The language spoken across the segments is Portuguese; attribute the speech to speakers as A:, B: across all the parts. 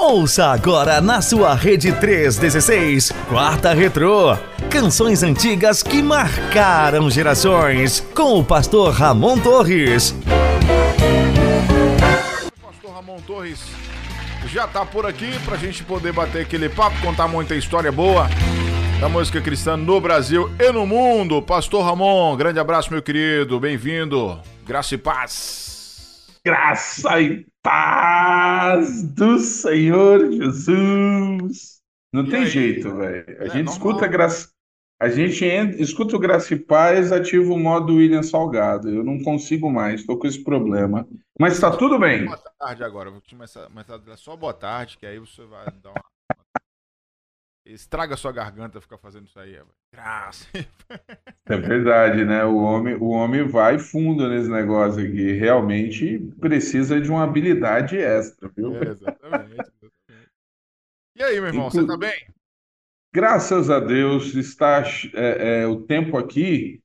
A: Ouça agora na sua Rede 316, Quarta Retrô. Canções antigas que marcaram gerações. Com o pastor Ramon Torres.
B: O pastor Ramon Torres já tá por aqui pra gente poder bater aquele papo, contar muita história boa da música cristã no Brasil e no mundo. Pastor Ramon, grande abraço, meu querido. Bem-vindo. Graça e paz.
C: Graça e paz do Senhor Jesus. Não
B: E
C: tem
B: aí?
C: jeito, velho. A
B: É
C: gente
B: normal.
C: escuta graça, a gente entra- escuta o Graça e Paz, ativa o modo William Salgado. Eu não consigo mais, tô com esse problema. Mas tá tudo bem.
B: Boa tarde agora. Vou começar, começar a dar só boa tarde, que aí você vai dar uma. Estraga sua garganta ficar fazendo isso aí, velho. Graça.
C: É verdade, né? O homem, o homem vai fundo nesse negócio aqui. Realmente precisa de uma habilidade extra, viu?
B: É, exatamente. E aí, meu irmão, você tá bem?
C: Graças a Deus está é, é, o tempo aqui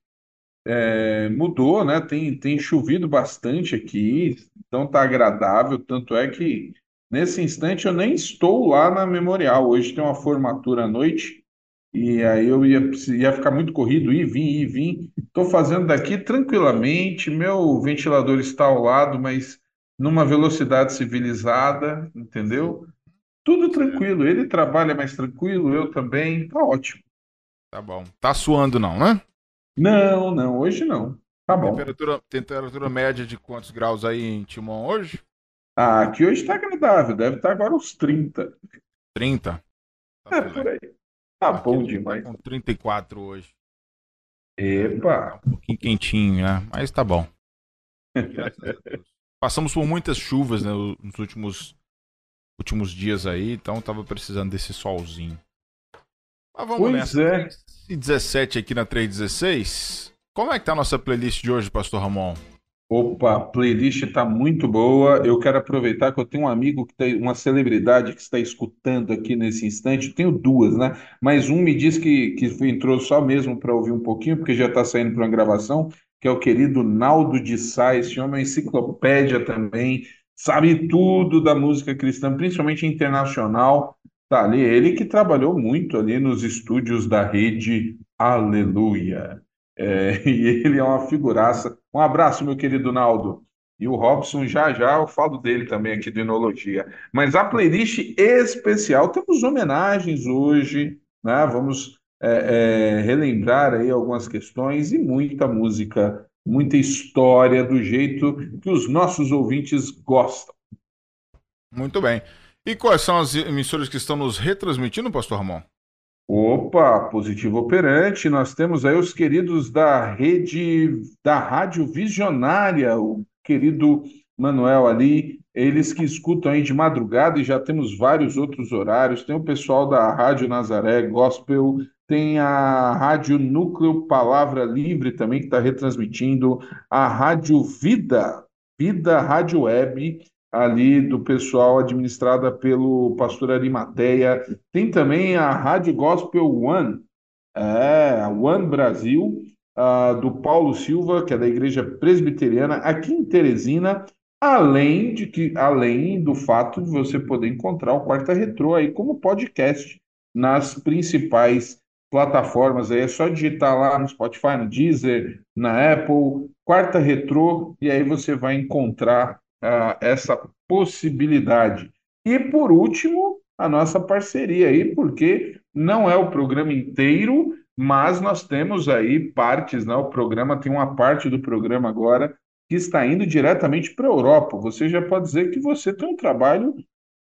C: é, mudou, né? Tem, tem chovido bastante aqui, então tá agradável. Tanto é que nesse instante eu nem estou lá na Memorial. Hoje tem uma formatura à noite e aí eu ia, ia ficar muito corrido, ir, vir, ir, vir. Estou fazendo daqui tranquilamente. Meu ventilador está ao lado, mas numa velocidade civilizada, entendeu? Tudo tranquilo. Ele trabalha mais tranquilo, eu também. Tá ótimo.
B: Tá bom. Tá suando não, né?
C: Não, não, hoje não. Tá bom.
B: Temperatura, temperatura média de quantos graus aí em Timon hoje?
C: Ah, aqui hoje tá agradável. Deve estar agora uns 30.
B: 30. Tá
C: É, por aí. Tá
B: Aqui
C: bom
B: tá
C: demais.
B: Com 34 hoje.
C: Epa.
B: Um pouquinho quentinho, né? Mas tá bom. Passamos por muitas chuvas né, nos últimos, últimos dias aí, então tava precisando desse solzinho. Mas vamos
C: Pois
B: nessa.
C: é.
B: 17 aqui na 316. Como é que tá a nossa playlist de hoje, Pastor Ramon?
C: Opa, a playlist tá muito boa. Eu quero aproveitar que eu tenho um amigo que tem uma celebridade que está escutando aqui nesse instante. Eu tenho duas, né? Mas um me disse que, que entrou só mesmo para ouvir um pouquinho, porque já está saindo para uma gravação, que é o querido Naldo de Sá. Esse homem é uma enciclopédia também, sabe tudo da música cristã, principalmente internacional. Tá ali, ele que trabalhou muito ali nos estúdios da rede Aleluia. É, e ele é uma figuraça. Um abraço, meu querido Naldo. E o Robson, já já eu falo dele também aqui do Enologia. Mas a playlist especial, temos homenagens hoje, né? Vamos é, é, relembrar aí algumas questões e muita música, muita história do jeito que os nossos ouvintes gostam.
B: Muito bem. E quais são as emissoras que estão nos retransmitindo, Pastor Ramon?
C: Opa, positivo operante. Nós temos aí os queridos da rede da Rádio Visionária, o querido Manuel ali, eles que escutam aí de madrugada e já temos vários outros horários. Tem o pessoal da Rádio Nazaré Gospel, tem a Rádio Núcleo Palavra Livre também que está retransmitindo, a Rádio Vida, Vida Rádio Web, ali do pessoal administrada pelo pastor Arimateia. Tem também a Rádio Gospel One, é, One Brasil, ah, do Paulo Silva, que é da Igreja Presbiteriana, aqui em Teresina, além de que, além do fato de você poder encontrar o Quarta Retrô aí como podcast nas principais plataformas. Aí é só digitar lá no Spotify, no Deezer, na Apple, Quarta Retrô, e aí você vai encontrar ah, essa possibilidade. E por último, a nossa parceria aí, porque não é o programa inteiro, mas nós temos aí partes, né? O programa tem uma parte do programa agora que está indo diretamente para a Europa. Você já pode dizer que você tem um trabalho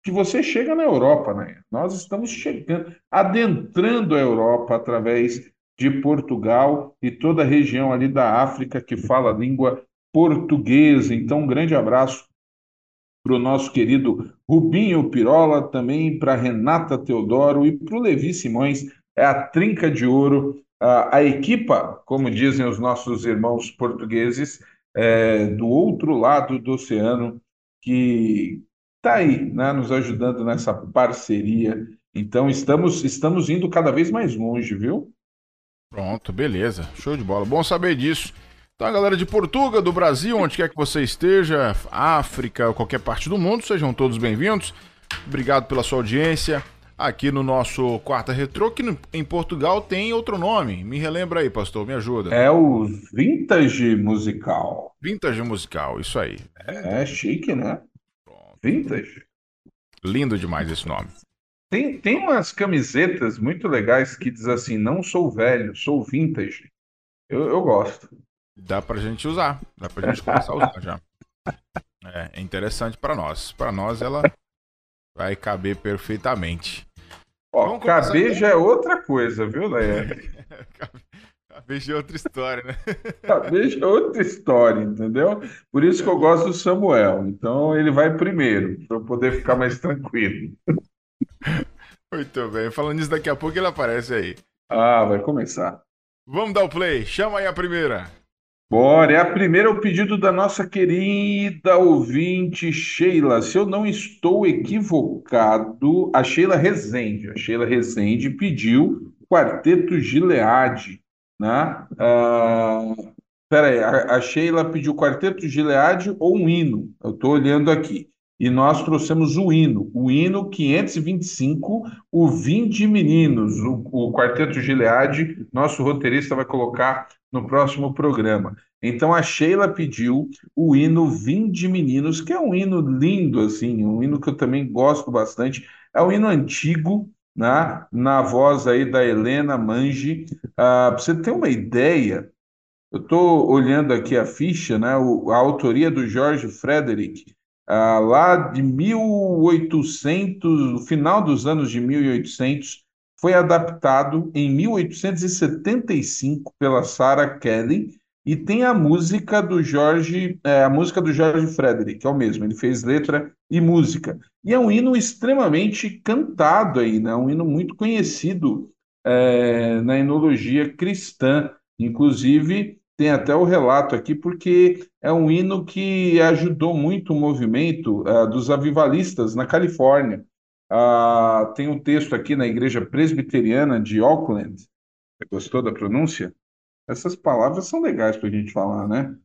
C: que você chega na Europa, né? Nós estamos chegando, adentrando a Europa através de Portugal e toda a região ali da África que fala a língua portuguesa. Então, um grande abraço para o nosso querido Rubinho Pirola, também para Renata Teodoro e para o Levi Simões. É a trinca de ouro. A, a equipa, como dizem os nossos irmãos portugueses, é, do outro lado do oceano, que está aí, né, nos ajudando nessa parceria. Então, estamos, estamos indo cada vez mais longe, viu?
B: Pronto, beleza. Show de bola. Bom saber disso. Então, galera de Portugal, do Brasil, onde quer que você esteja, África, qualquer parte do mundo, sejam todos bem-vindos. Obrigado pela sua audiência aqui no nosso Quarta Retrô, que em Portugal tem outro nome. Me relembra aí, pastor, me ajuda.
C: É o Vintage Musical.
B: Vintage Musical, isso aí.
C: É, é chique, né? Vintage.
B: Lindo demais esse nome.
C: Tem, tem umas camisetas muito legais que diz assim: não sou velho, sou vintage. Eu, eu gosto.
B: Dá pra gente usar. Dá pra gente começar a usar já. É, é interessante para nós. Para nós ela vai caber perfeitamente.
C: Ó, caber já é outra coisa, viu, Leia?
B: caber já é outra história, né?
C: caber já é outra história, entendeu? Por isso que eu gosto do Samuel. Então ele vai primeiro, para eu poder ficar mais tranquilo.
B: Muito bem. Falando nisso, daqui a pouco ele aparece aí.
C: Ah, vai começar.
B: Vamos dar o play. Chama aí a primeira.
C: Bora, é a primeira o pedido da nossa querida ouvinte Sheila. Se eu não estou equivocado, a Sheila Rezende. A Sheila Rezende pediu Quarteto Gileade, né? Ah, peraí, a, a Sheila pediu Quarteto Gileade ou um hino? Eu estou olhando aqui e nós trouxemos o hino, o hino 525, o Vinde Meninos, o, o Quarteto Gileade, nosso roteirista vai colocar no próximo programa. Então a Sheila pediu o hino Vinde Meninos, que é um hino lindo, assim, um hino que eu também gosto bastante. É um hino antigo, né? na voz aí da Helena Mangi. Ah, Para você ter uma ideia, eu estou olhando aqui a ficha, né? O, a autoria do George Frederick, ah, lá de 1800, no final dos anos de 1800, foi adaptado em 1875 pela Sarah Kelly e tem a música do Jorge, é, a música do Jorge Frederick, é o mesmo, ele fez letra e música. E é um hino extremamente cantado aí, né? Um hino muito conhecido é, na enologia cristã. Inclusive, tem até o relato aqui, porque é um hino que ajudou muito o movimento uh, dos avivalistas na Califórnia. Uh, tem um texto aqui na Igreja Presbiteriana de Auckland. Você gostou da pronúncia? Essas palavras são legais para a gente falar, né?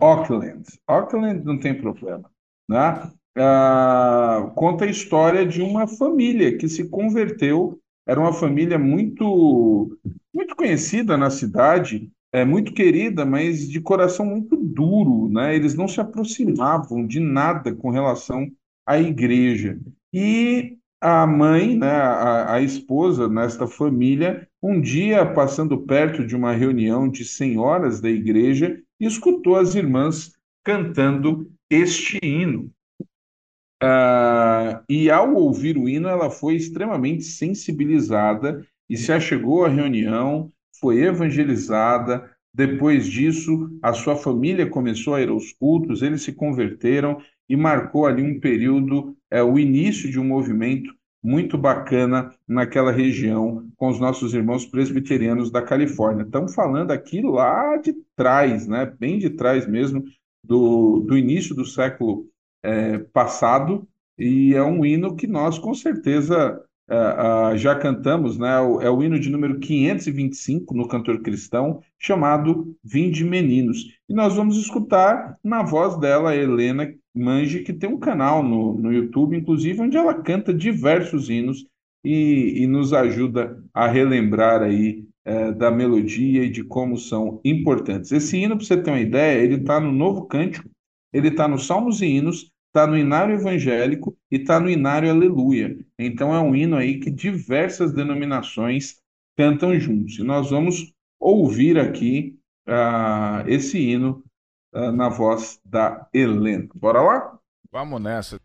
C: Auckland. Auckland não tem problema. Né? Uh, conta a história de uma família que se converteu. Era uma família muito, muito conhecida na cidade é muito querida, mas de coração muito duro, né? Eles não se aproximavam de nada com relação à igreja. E a mãe, né, a, a esposa nesta família, um dia passando perto de uma reunião de senhoras da igreja, escutou as irmãs cantando este hino. Ah, e ao ouvir o hino, ela foi extremamente sensibilizada e se achegou à reunião, foi evangelizada. Depois disso, a sua família começou a ir aos cultos, eles se converteram e marcou ali um período, é, o início de um movimento muito bacana naquela região com os nossos irmãos presbiterianos da Califórnia. Estamos falando aqui lá de trás, né? bem de trás mesmo, do, do início do século é, passado, e é um hino que nós com certeza uh, uh, já cantamos, né? O, é o hino de número 525 no Cantor Cristão, chamado Vinde Meninos. E nós vamos escutar na voz dela, Helena Mange, que tem um canal no, no YouTube, inclusive, onde ela canta diversos hinos e, e nos ajuda a relembrar aí uh, da melodia e de como são importantes. Esse hino, para você ter uma ideia, ele está no Novo Cântico, ele está no Salmos e Hinos, está no Inário Evangélico e está no Inário Aleluia. Então é um hino aí que diversas denominações cantam juntos. E nós vamos ouvir aqui uh, esse hino uh, na voz da Helena. Bora lá?
B: Vamos nessa.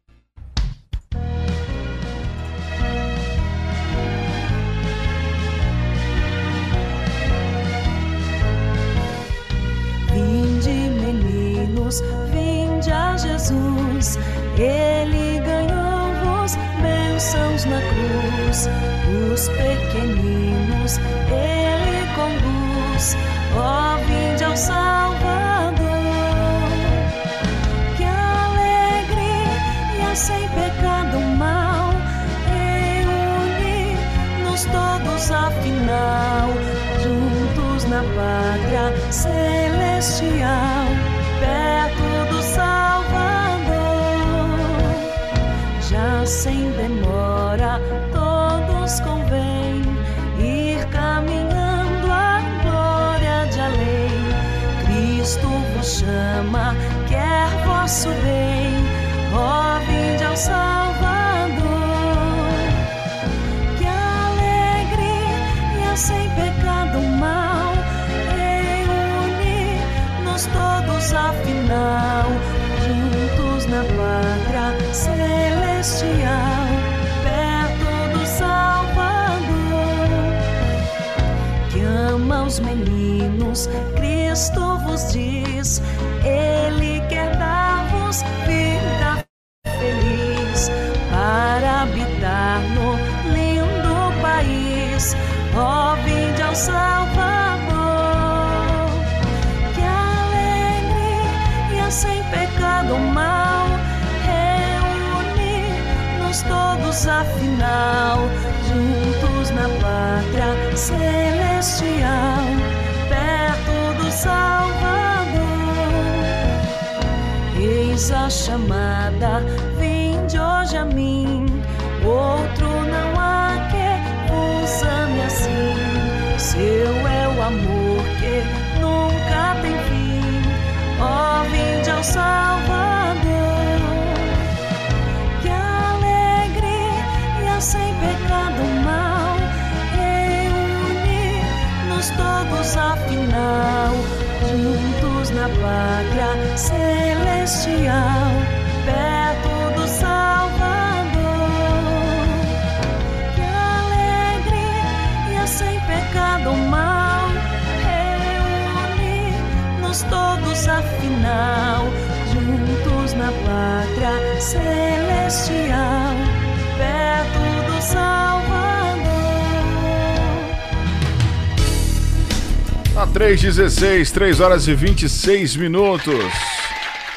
B: 316, 3 horas e 26 minutos.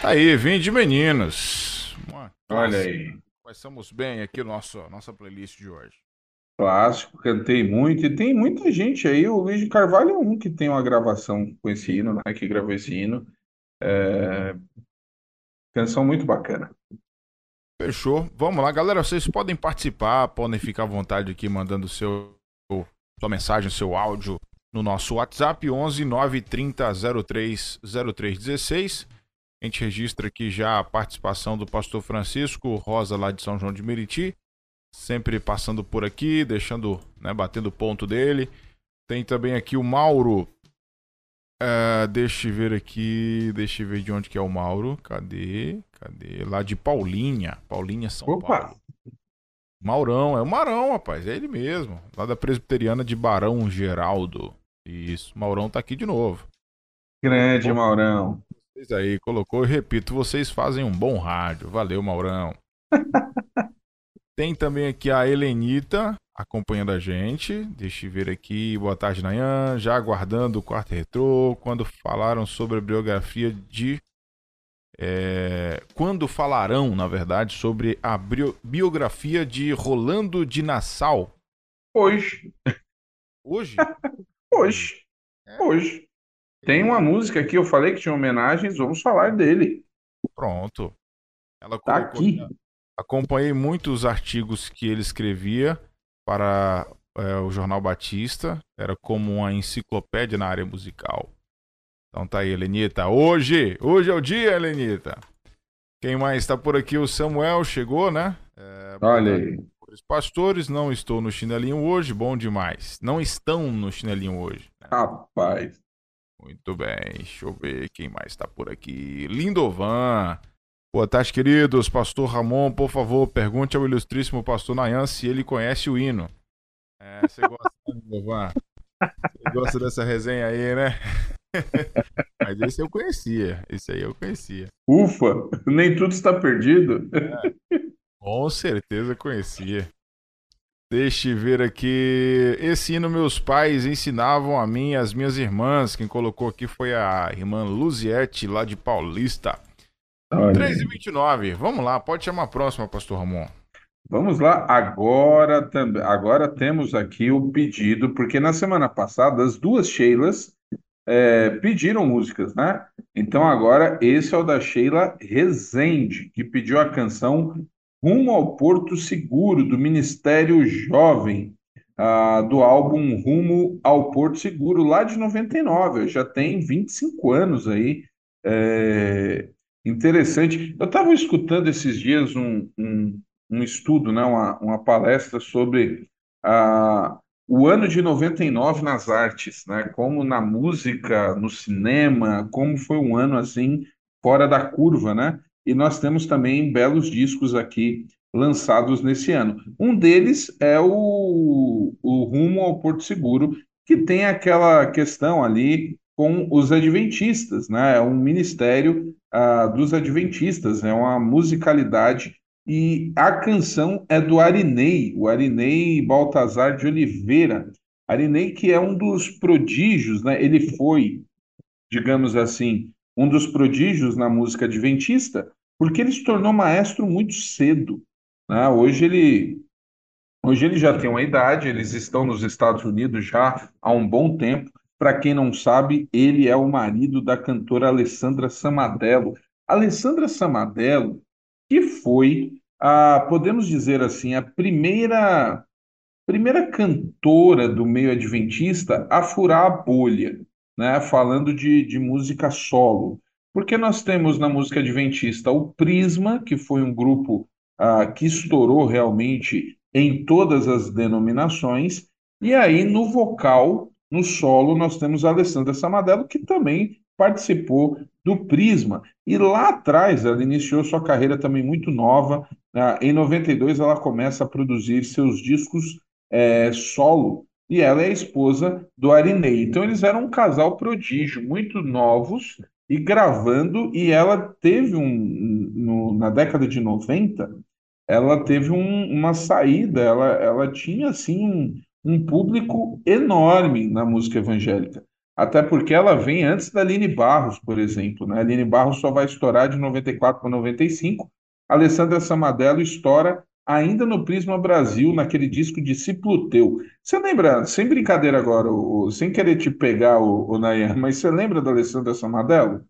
B: Tá aí, vim de meninos.
C: Olha aí.
B: Passamos bem aqui nossa nossa playlist de hoje.
C: Clássico, cantei muito e tem muita gente aí. O Luiz de Carvalho é um que tem uma gravação com esse hino, né? Que gravou esse hino. É... Canção muito bacana.
B: Fechou. Vamos lá, galera. Vocês podem participar, podem ficar à vontade aqui mandando seu sua mensagem, seu áudio no nosso WhatsApp 11 930 03 0316. A gente registra aqui já a participação do pastor Francisco Rosa, lá de São João de Meriti sempre passando por aqui, deixando, né, batendo o ponto dele. Tem também aqui o Mauro. Uh, deixa eu ver aqui, deixa eu ver de onde que é o Mauro. Cadê? Cadê? Lá de Paulinha, Paulinha, São Opa. Paulo. Maurão, é o Marão, rapaz, é ele mesmo. Lá da Presbiteriana de Barão Geraldo. Isso, Maurão tá aqui de novo.
C: Grande, Maurão.
B: Vocês aí, colocou, e repito, vocês fazem um bom rádio. Valeu, Maurão. Tem também aqui a Helenita acompanhando a gente. Deixa eu ver aqui. Boa tarde, Nayan. Já aguardando o quarto retrô. Quando falaram sobre a biografia de. É... Quando falarão, na verdade, sobre a biografia de Rolando de Nassau?
C: Hoje.
B: Hoje?
C: Hoje. É. Hoje. Tem uma música aqui, eu falei que tinha homenagens, vamos falar dele.
B: Pronto.
C: Ela tá aqui.
B: Acompanhei muitos artigos que ele escrevia para é, o Jornal Batista. Era como uma enciclopédia na área musical. Então tá aí, Helenita. Hoje, hoje é o dia, Helenita. Quem mais está por aqui? O Samuel chegou, né?
C: É, Olha aí.
B: Os pastores não estou no chinelinho hoje, bom demais. Não estão no chinelinho hoje.
C: Né? Rapaz.
B: Muito bem, deixa eu ver quem mais está por aqui. Lindovan. Boa tarde, queridos. Pastor Ramon, por favor, pergunte ao ilustríssimo pastor Nayan se ele conhece o hino. É, você gosta, né, Você gosta dessa resenha aí, né? Mas esse eu conhecia. Esse aí eu conhecia.
C: Ufa, nem tudo está perdido.
B: É, com certeza conhecia. Deixa eu ver aqui. Esse hino meus pais ensinavam a mim e as minhas irmãs. Quem colocou aqui foi a irmã Luziette, lá de Paulista. 3 e 29 Vamos lá, pode chamar a próxima, pastor Ramon.
C: Vamos lá, agora também. Agora temos aqui o pedido, porque na semana passada as duas Sheilas é, pediram músicas, né? Então agora esse é o da Sheila Rezende, que pediu a canção Rumo ao Porto Seguro, do Ministério Jovem, ah, do álbum Rumo ao Porto Seguro, lá de 99, já tem 25 anos aí. É, interessante. Eu estava escutando esses dias um, um, um estudo, né, uma, uma palestra sobre ah, o ano de 99 nas artes, né? Como na música, no cinema, como foi um ano assim fora da curva, né? E nós temos também belos discos aqui lançados nesse ano. Um deles é o, o Rumo ao Porto Seguro, que tem aquela questão ali com os adventistas, né? É um ministério uh, dos adventistas, é uma musicalidade e a canção é do Arinei, o Arinei Baltazar de Oliveira. Arinei que é um dos prodígios, né? Ele foi, digamos assim, um dos prodígios na música adventista, porque ele se tornou maestro muito cedo. Né? Hoje ele hoje ele já tem uma idade, eles estão nos Estados Unidos já há um bom tempo. Para quem não sabe, ele é o marido da cantora Alessandra Samadello. Alessandra Samadello, que foi, a, podemos dizer assim, a primeira primeira cantora do meio adventista a furar a bolha, né? falando de, de música solo. Porque nós temos na música adventista o Prisma, que foi um grupo ah, que estourou realmente em todas as denominações, e aí no vocal, no solo, nós temos a Alessandra Samadello, que também participou do Prisma. E lá atrás, ela iniciou sua carreira também muito nova. Ah, em 92, ela começa a produzir seus discos é, solo, e ela é a esposa do Arinei. Então, eles eram um casal prodígio, muito novos, e gravando, e ela teve um, no, na década de 90, ela teve um, uma saída, ela, ela tinha assim um, público enorme na música evangélica. Até porque ela vem antes da Aline Barros, por exemplo. Né? A Aline Barros só vai estourar de 94 para 95. A Alessandra Samadello estoura ainda no Prisma Brasil, naquele disco Discípulo Teu. Você lembra, sem brincadeira agora, o, sem querer te pegar, o, o Nayan, mas você lembra da Alessandra Samadello?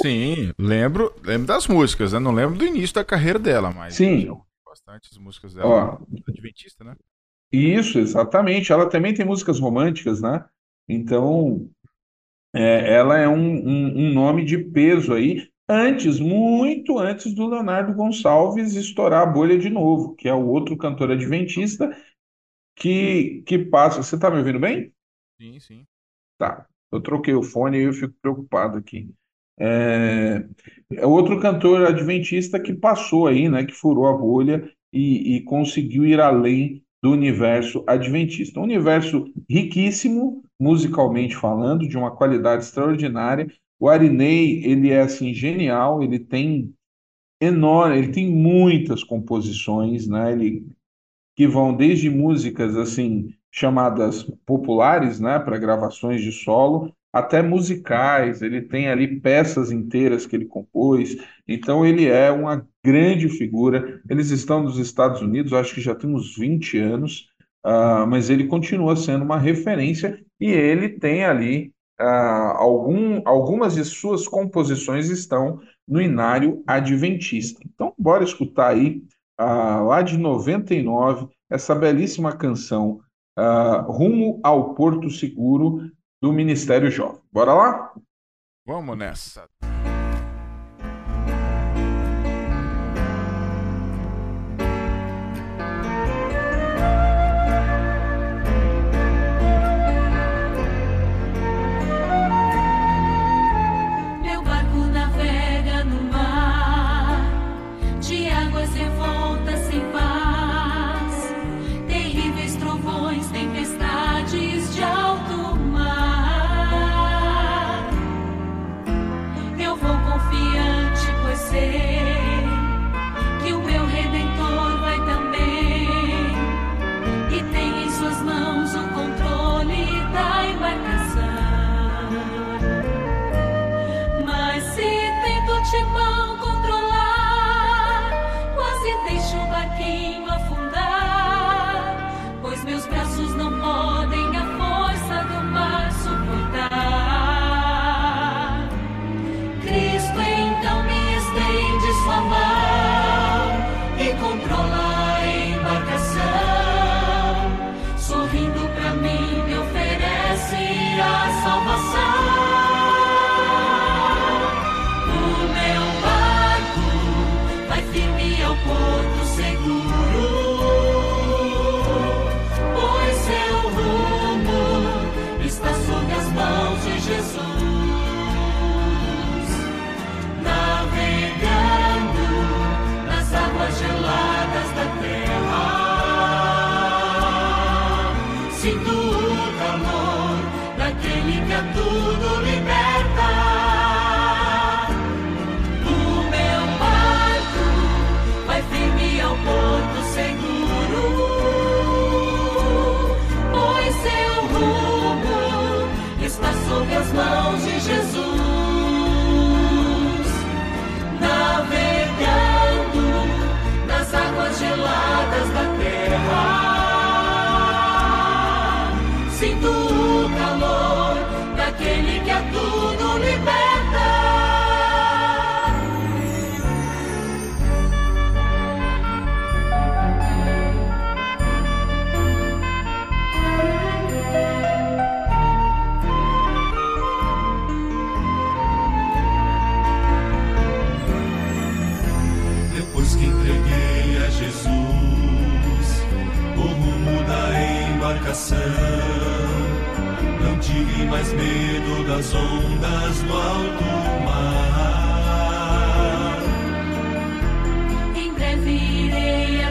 B: Sim, lembro, lembro das músicas, né? Não lembro do início da carreira dela, mas
C: Sim.
B: bastante as músicas dela. Ó, Adventista, né?
C: Isso, exatamente. Ela também tem músicas românticas, né? Então, é, ela é um, um, um nome de peso aí, antes, muito antes do Leonardo Gonçalves estourar a bolha de novo, que é o outro cantor adventista que, que passa. Você tá me ouvindo bem?
B: Sim, sim.
C: Tá. Eu troquei o fone e eu fico preocupado aqui. É, é outro cantor adventista que passou aí, né, que furou a bolha e, e conseguiu ir além do universo adventista. Um universo riquíssimo, musicalmente falando, de uma qualidade extraordinária. O Arinei, ele é assim genial, ele tem enorme, ele tem muitas composições, né? Ele que vão desde músicas assim chamadas populares, né, para gravações de solo, até musicais, ele tem ali peças inteiras que ele compôs, então ele é uma grande figura. Eles estão nos Estados Unidos, acho que já tem uns 20 anos, uh, mas ele continua sendo uma referência e ele tem ali uh, algum, algumas de suas composições estão no Inário Adventista. Então, bora escutar aí, uh, lá de 99, essa belíssima canção. Rumo ao Porto Seguro, do Ministério Jovem. Bora lá?
B: Vamos nessa.
D: entreguei a Jesus o rumo da embarcação. Não tive mais medo das ondas do alto mar.
E: Em breve irei a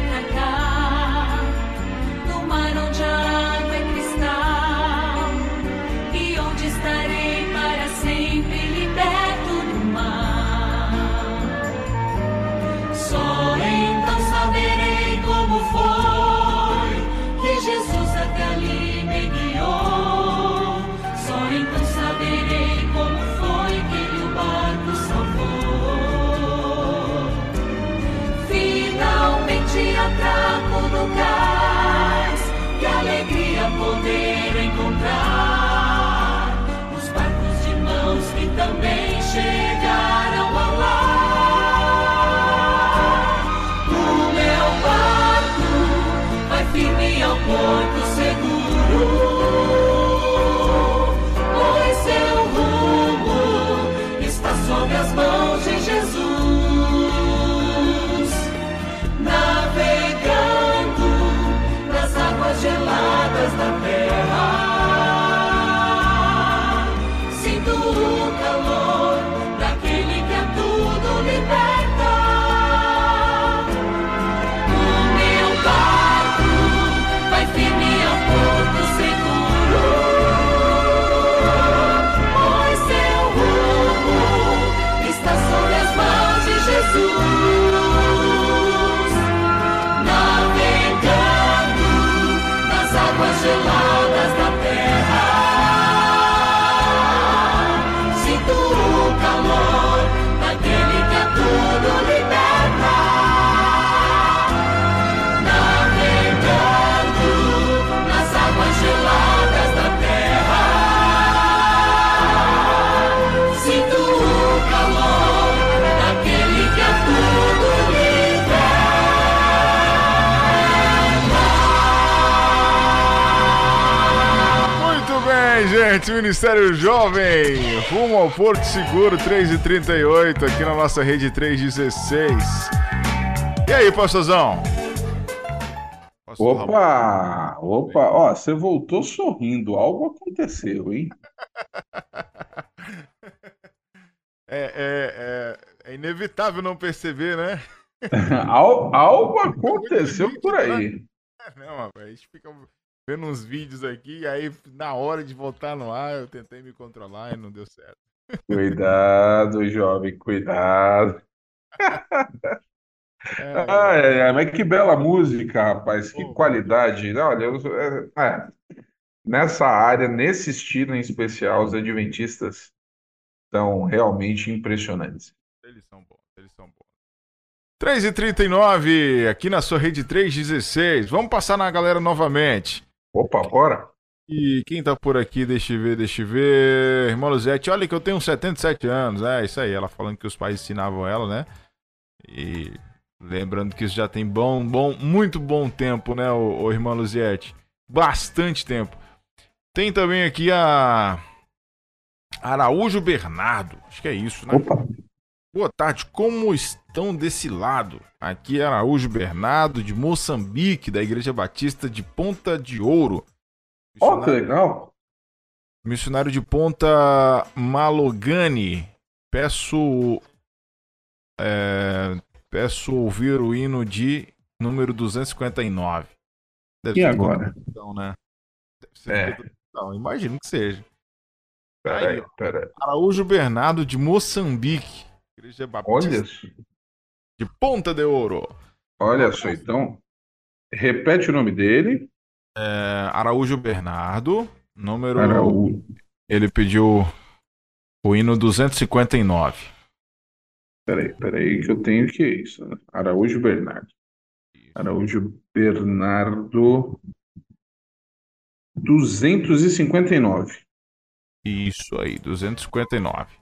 E: firme
B: gente. Ministério Jovem, rumo ao Porto Seguro 3 e 38 aqui na nossa rede 316. E aí, pastorzão? Pastor Ramon.
C: Opa! Opa! Ó, você voltou sorrindo. Algo aconteceu, hein?
B: É, é, é, é inevitável não perceber, né?
C: Al- Algo aconteceu por aí.
B: Não, rapaz, a gente fica vendo uns vídeos aqui e aí na hora de voltar no ar eu tentei me controlar e não deu certo.
C: Cuidado, jovem, cuidado.
B: É,
C: Ai, ai, ai, mas que bela música, rapaz, que
B: Pô.
C: qualidade. Olha, eu, é, é, nessa área, nesse estilo em especial, os adventistas são realmente impressionantes.
B: Eles são bons, eles são bons. 3 e 39 aqui na sua rede 316. Vamos passar na galera novamente.
C: Opa, bora?
B: E quem tá por aqui, deixa eu ver, deixa eu ver. Irmã Luzete, olha que eu tenho 77 anos. É, isso aí. Ela falando que os pais ensinavam ela, né? E lembrando que isso já tem bom, bom, muito bom tempo, né, ô, ô irmã Luziette? Bastante tempo. Tem também aqui a Araújo Bernardo. Acho que é isso, né?
C: Opa,
B: Boa tarde, como estão desse lado? Aqui é Araújo Bernardo, de Moçambique, da Igreja Batista de Ponta de Ouro.
C: ó, que legal.
B: Missionário de Ponta Malogani. Peço. é, peço ouvir o hino de número 259. Deve
C: E
B: ser
C: agora?
B: introdução, né? Deve ser
C: É.
B: introdução, imagino que seja.
C: Peraí,
B: Aí,
C: peraí.
B: Araújo Bernardo de Moçambique. Igreja Batista
C: Olha,
B: de Ponta de Ouro.
C: olha só, então. Repete o nome dele.
B: É, Araújo Bernardo. Número.
C: Araújo.
B: Ele pediu o hino 259.
C: Peraí, peraí, que eu tenho que é isso. né? Araújo Bernardo. Araújo Bernardo. 259.
B: Isso aí, 259.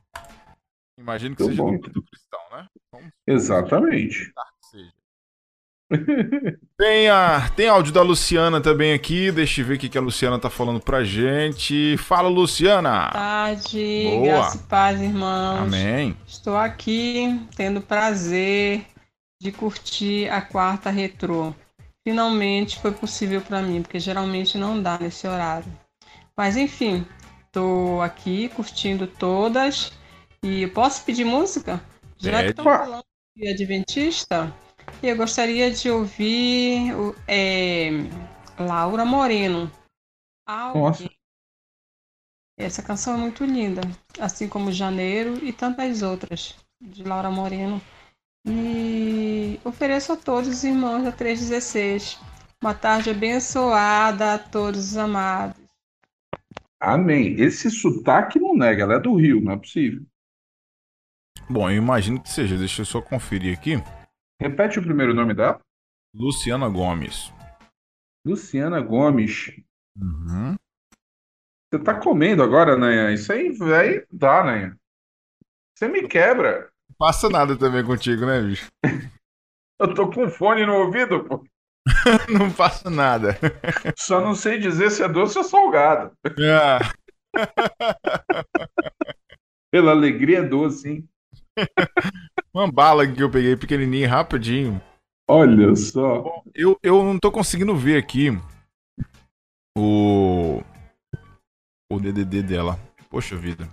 B: Imagino que
C: Muito
B: seja
C: bom.
B: do cristão, Vamos
C: Exatamente.
B: Tem, a, tem áudio da Luciana também aqui. Deixa eu ver o que, que a Luciana tá falando pra gente. Fala, Luciana!
F: tarde,
B: Boa.
F: graça e paz, irmãos.
B: Amém.
F: Estou aqui tendo o prazer de curtir a quarta retrô. finalmente foi possível para mim, porque geralmente não dá nesse horário. Mas enfim, tô aqui curtindo todas e posso pedir música? Já que estamos falando de Adventista, eu gostaria de ouvir é, Laura Moreno. Alguém.
C: Nossa.
F: Essa canção é muito linda, assim como Janeiro e tantas outras de Laura Moreno. E ofereço a todos os irmãos da 316 uma tarde abençoada a todos os amados.
C: Amém. Esse sotaque não nega, ela é do Rio, não é possível.
B: Bom, eu imagino que seja. Deixa eu só conferir aqui.
C: Repete o primeiro nome dela.
B: Luciana Gomes.
C: Luciana Gomes.
B: Uhum.
C: Você tá comendo agora, Nanha? Isso aí, aí dá, Nanha. Você me quebra.
B: Não passa nada também contigo, né, bicho?
C: Eu tô com fone no ouvido, pô.
B: Não passa nada.
C: Só não sei dizer se é doce ou salgado.
B: Ah,
C: Pela alegria é doce, hein?
B: Uma bala que eu peguei pequenininha, rapidinho.
C: Olha só.
B: Eu, eu não tô conseguindo ver aqui o o DDD dela. Poxa vida.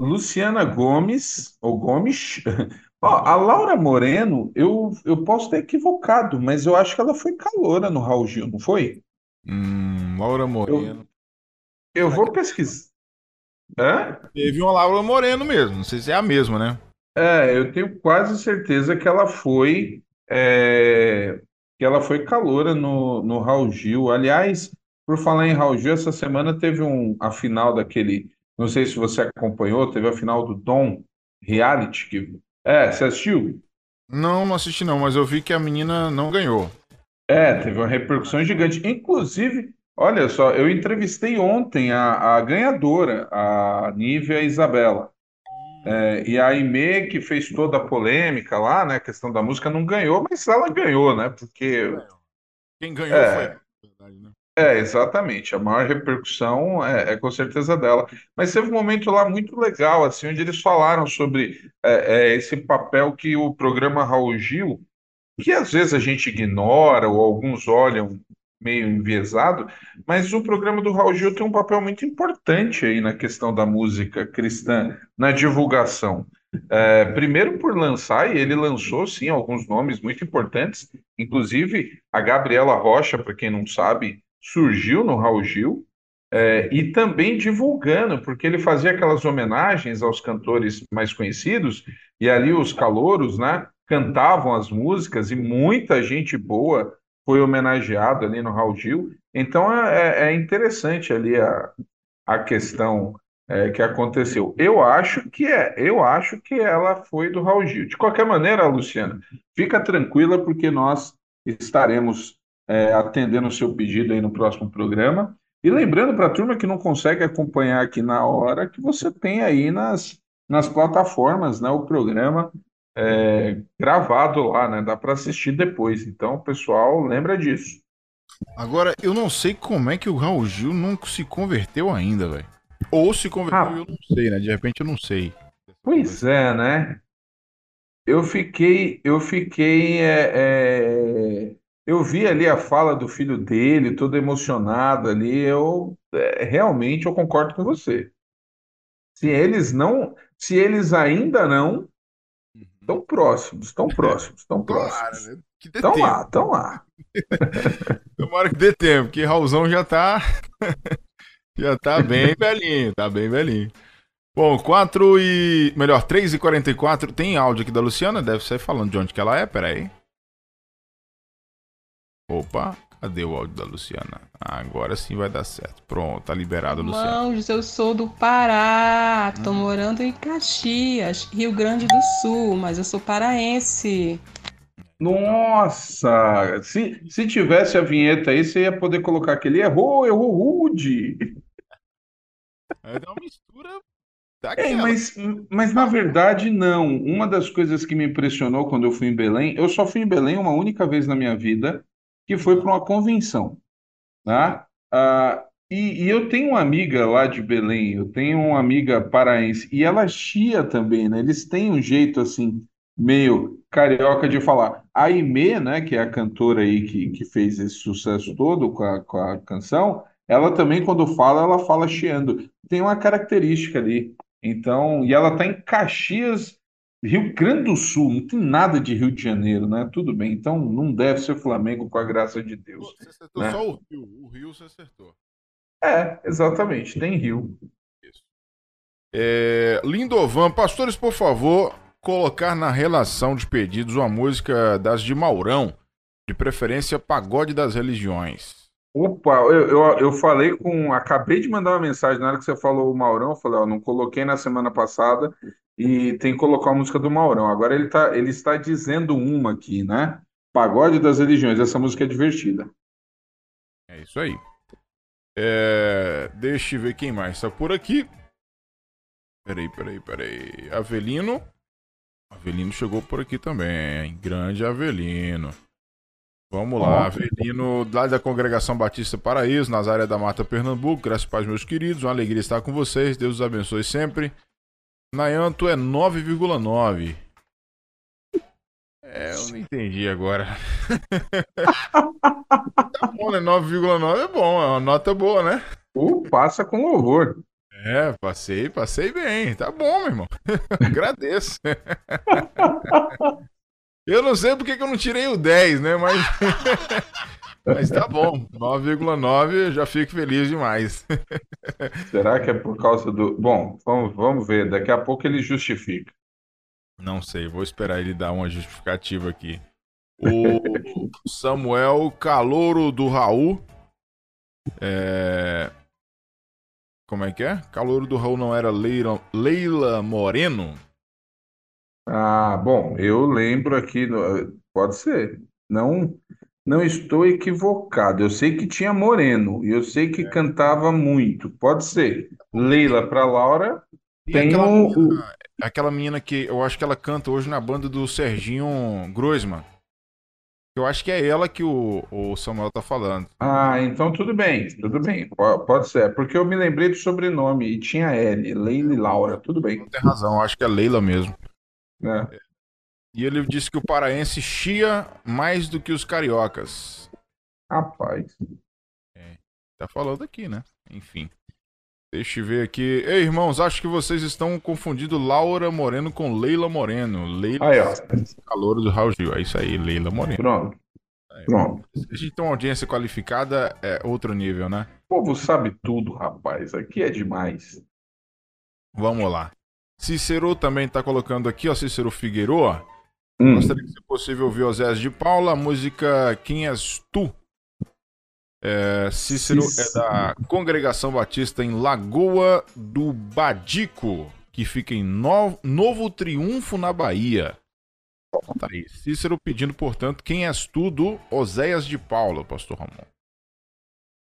C: Luciana Gomes, ou Gomes. Ó, a Laura Moreno, eu, eu posso estar equivocado, mas eu acho que ela foi caloura no Raul Gil, não foi?
B: Hum, Laura Moreno.
C: Eu vou pesquisar. Hã?
B: Teve uma Laura Moreno mesmo. Não sei se é a mesma, né?
C: É, eu tenho quase certeza que ela foi é, que ela foi caloura no, no Raul Gil. Aliás, por falar em Raul Gil, essa semana teve um, a final daquele, não sei se você acompanhou, teve a final do Dom Reality. Que, é, você assistiu?
B: Não, não assisti não, mas eu vi que a menina não ganhou.
C: É, teve uma repercussão gigante. Inclusive, olha só, eu entrevistei ontem a, a ganhadora, a Nívia Isabela. É, e a Aimee, que fez toda a polêmica lá, né? A questão da música, não ganhou, mas ela ganhou, né? Porque,
B: Quem ganhou
C: É.
B: foi. verdade, né?
C: é, exatamente, a maior repercussão é, é com certeza dela. Mas teve um momento lá muito legal, assim, onde eles falaram sobre é, é, esse papel que o programa Raul Gil, que às vezes a gente ignora ou alguns olham meio enviesado, mas o programa do Raul Gil tem um papel muito importante aí na questão da música cristã, na divulgação. É, primeiro por lançar, e ele lançou sim alguns nomes muito importantes, inclusive a Gabriela Rocha, para quem não sabe, surgiu no Raul Gil, é, e também divulgando, porque ele fazia aquelas homenagens aos cantores mais conhecidos, e ali os calouros, né, cantavam as músicas, e muita gente boa foi homenageada ali no Raul Gil. Então é, é interessante ali a, a questão é, que aconteceu. Eu acho que é, eu acho que ela foi do Raul Gil. De qualquer maneira, Luciana, fica tranquila porque nós estaremos é, atendendo o seu pedido aí no próximo programa. E lembrando para a turma que não consegue acompanhar aqui na hora, que você tem aí nas, nas plataformas, né, o programa é, gravado lá, né? Dá para assistir depois. Então, pessoal, lembra disso.
B: Agora, eu não sei como é que o Raul Gil não se converteu ainda, velho. Ou se converteu,
C: Ah.
B: eu não sei, né? De repente eu não sei.
C: Pois é, né? Eu fiquei, eu fiquei, é, é, eu vi ali a fala do filho dele, todo emocionado ali. Eu é, realmente eu concordo com você. Se eles não, se eles ainda não, estão próximos, estão próximos, estão próximos.
B: né? Que dê
C: Estão
B: tempo.
C: lá, estão lá.
B: Tomara que dê tempo, que Raulzão já tá. já tá bem velhinho, tá bem velhinho. Bom, 4 e. Melhor, 3 e 44 Tem áudio aqui da Luciana? Deve ser falando de onde que ela é, peraí. Opa, cadê o áudio da Luciana? Ah, agora sim vai dar certo. Pronto, tá liberado, Luciana.
F: Irmãos, eu sou do Pará, tô morando em Caxias, Rio Grande do Sul, mas eu sou paraense.
C: Nossa, se, se tivesse a vinheta aí, você ia poder colocar aquele errou, errou rude.
B: É uma mistura
C: É, mas, mas na verdade, não. Uma das coisas que me impressionou quando eu fui em Belém, eu só fui em Belém uma única vez na minha vida, que foi para uma convenção, né? Ah, e, e eu tenho uma amiga lá de Belém, eu tenho uma amiga paraense, e ela chia também, né? Eles têm um jeito assim meio carioca de falar. A Aimee, né, que é a cantora aí que, que fez esse sucesso todo com a, com a canção, ela também, quando fala, ela fala chiando. Tem uma característica ali. Então, e ela tá em Caxias, Rio Grande do Sul, não tem nada de Rio de Janeiro, né? Tudo bem, então não deve ser Flamengo com a graça de Deus.
B: Você acertou
C: né?
B: só o Rio. O Rio você acertou.
C: É, exatamente, tem Rio.
B: É, Lindovan, pastores, por favor, colocar na relação de pedidos uma música das de Maurão, de preferência Pagode das Religiões.
C: Opa, eu, eu, eu falei com. Acabei de mandar uma mensagem na hora que você falou o Maurão. Eu falei, ó, não coloquei na semana passada e tem que colocar a música do Maurão. Agora ele, tá, ele está dizendo uma aqui, né? Pagode das Religiões. Essa música é divertida.
B: É isso aí. É, deixa eu ver quem mais está por aqui. Peraí, peraí, peraí. Avelino. Avelino chegou por aqui também. Grande Avelino. Vamos lá, Avelino, lá da Congregação Batista Paraíso, Nazaré da Mata, Pernambuco. Graças a Paz, meus queridos. Uma alegria estar com vocês. Deus os abençoe sempre. Nayanto é 9,9. É, eu não entendi agora. tá bom, né? 9,9 é bom, é uma nota boa, né?
C: Uh, passa com louvor.
B: É, passei, passei bem. Tá bom, meu irmão. Agradeço. eu não sei porque que eu não tirei o 10, né? Mas, mas tá bom. 9,9 eu já fico feliz demais.
C: Será que é por causa do. Bom, vamos, vamos ver. Daqui a pouco ele justifica.
B: Não sei, vou esperar ele dar uma justificativa aqui. O Samuel Calouro do Raul. É... Como é que é? Calouro do Raul não era Leila, Leila Moreno?
C: Ah, bom, eu lembro aqui, pode ser. Não, não estou equivocado. Eu sei que tinha Moreno e eu sei que cantava muito. Pode ser. Leila para Laura.
B: E
C: Tem
B: aquela,
C: o-
B: menina, aquela menina que eu acho que ela canta hoje na banda do Serginho Groisman. Eu acho que é ela que o, o Samuel tá falando.
C: Ah, então tudo bem, tudo bem. Po- Pode ser. É Porque eu me lembrei do sobrenome e tinha L, Leila e Laura. Tudo bem.
B: Tem razão, acho que é Leila mesmo.
C: né?
B: E ele disse que o paraense chia mais do que os cariocas.
C: Rapaz.
B: Tá falando aqui, né? Enfim. Deixa eu ver aqui. Ei, irmãos, acho que vocês estão confundindo Laura Moreno com Leila Moreno. Leila
C: Aí, ó.
B: calor do Raul Gil. É isso aí, Leila Moreno.
C: Pronto. Pronto.
B: A gente tem uma audiência qualificada, é outro nível, né?
C: O povo sabe tudo, rapaz. Aqui é demais.
B: Vamos lá. Cícero também tá colocando aqui, ó, Cícero Figueroa.
C: Hum.
B: Gostaria que, se possível, ouvir Osés de Paula, a música Quem És Tu? É, Cícero
C: Cícero.
B: é da Congregação Batista em Lagoa do Badico, que fica em No- Novo Triunfo, na Bahia. Tá aí. Cícero pedindo, portanto, Quem És Tu do Oséias de Paula, Pastor Ramon.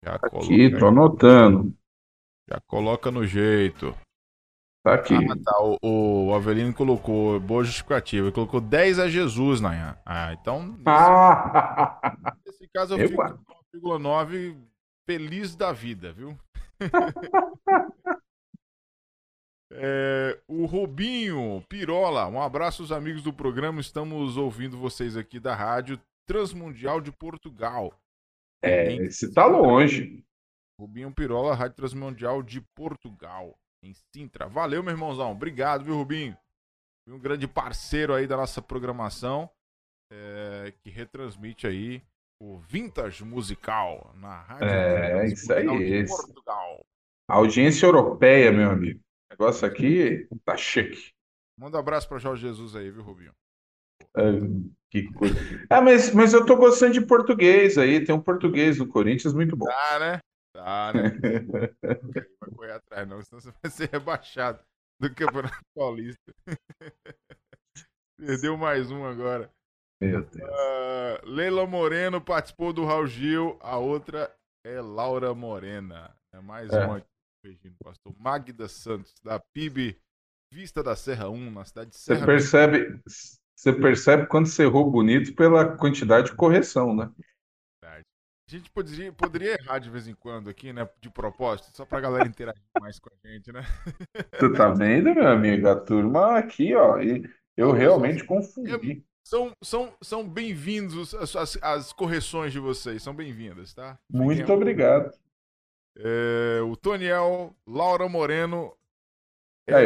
B: Já coloca,
C: Aqui, tô anotando.
B: já coloca no jeito.
C: Tá aqui.
B: Ah, tá. O, o Avelino colocou boa justificativa. Ele colocou 10 a Jesus, Nayan. Ah, então, nesse,
C: Ah!
B: nesse caso, eu
C: Eu
B: fico
C: guardo.
B: com 9,9 feliz da vida, viu? É, o Rubinho Pirola, um abraço aos amigos do programa. Estamos ouvindo vocês aqui da Rádio Transmundial de Portugal.
C: É, esse tá longe.
B: Rubinho Pirola, Rádio Transmundial de Portugal, em Sintra. Valeu, meu irmãozão. Obrigado, viu, Rubinho? Um grande parceiro aí da nossa programação, é, que retransmite aí o Vintage Musical na Rádio
C: É, isso aí,
B: de
C: esse.
B: Portugal.
C: Audiência europeia, meu amigo. O negócio aqui tá chique.
B: Manda um abraço para Jorge Jesus aí, viu, Rubinho?
C: É, que coisa. Ah, mas, mas eu tô gostando de português aí. Tem um português no Corinthians muito bom.
B: Tá, né? Tá, né? Vai correr atrás, não, senão você vai ser rebaixado do Campeonato Paulista. Perdeu mais um agora.
C: Meu Deus.
B: Ah, Leila Moreno participou do Raul Gil, a outra é Laura Morena. É mais
C: É.
B: uma pastor Magda Santos, da PIB Vista da Serra 1, na cidade de
C: Você
B: Serra
C: percebe, você percebe quando você errou bonito pela quantidade de correção, né?
B: A gente poderia, poderia errar de vez em quando aqui, né? De propósito, só pra galera interagir mais com a gente, né?
C: Tu tá vendo, meu amigo? A turma aqui, ó. E, Eu realmente confundi.
B: São, são, são bem-vindos as, as, as correções de vocês, são bem-vindas, tá?
C: Muito
B: Fiquem-
C: obrigado.
B: É, o Toniel, Laura Moreno,
C: Aí,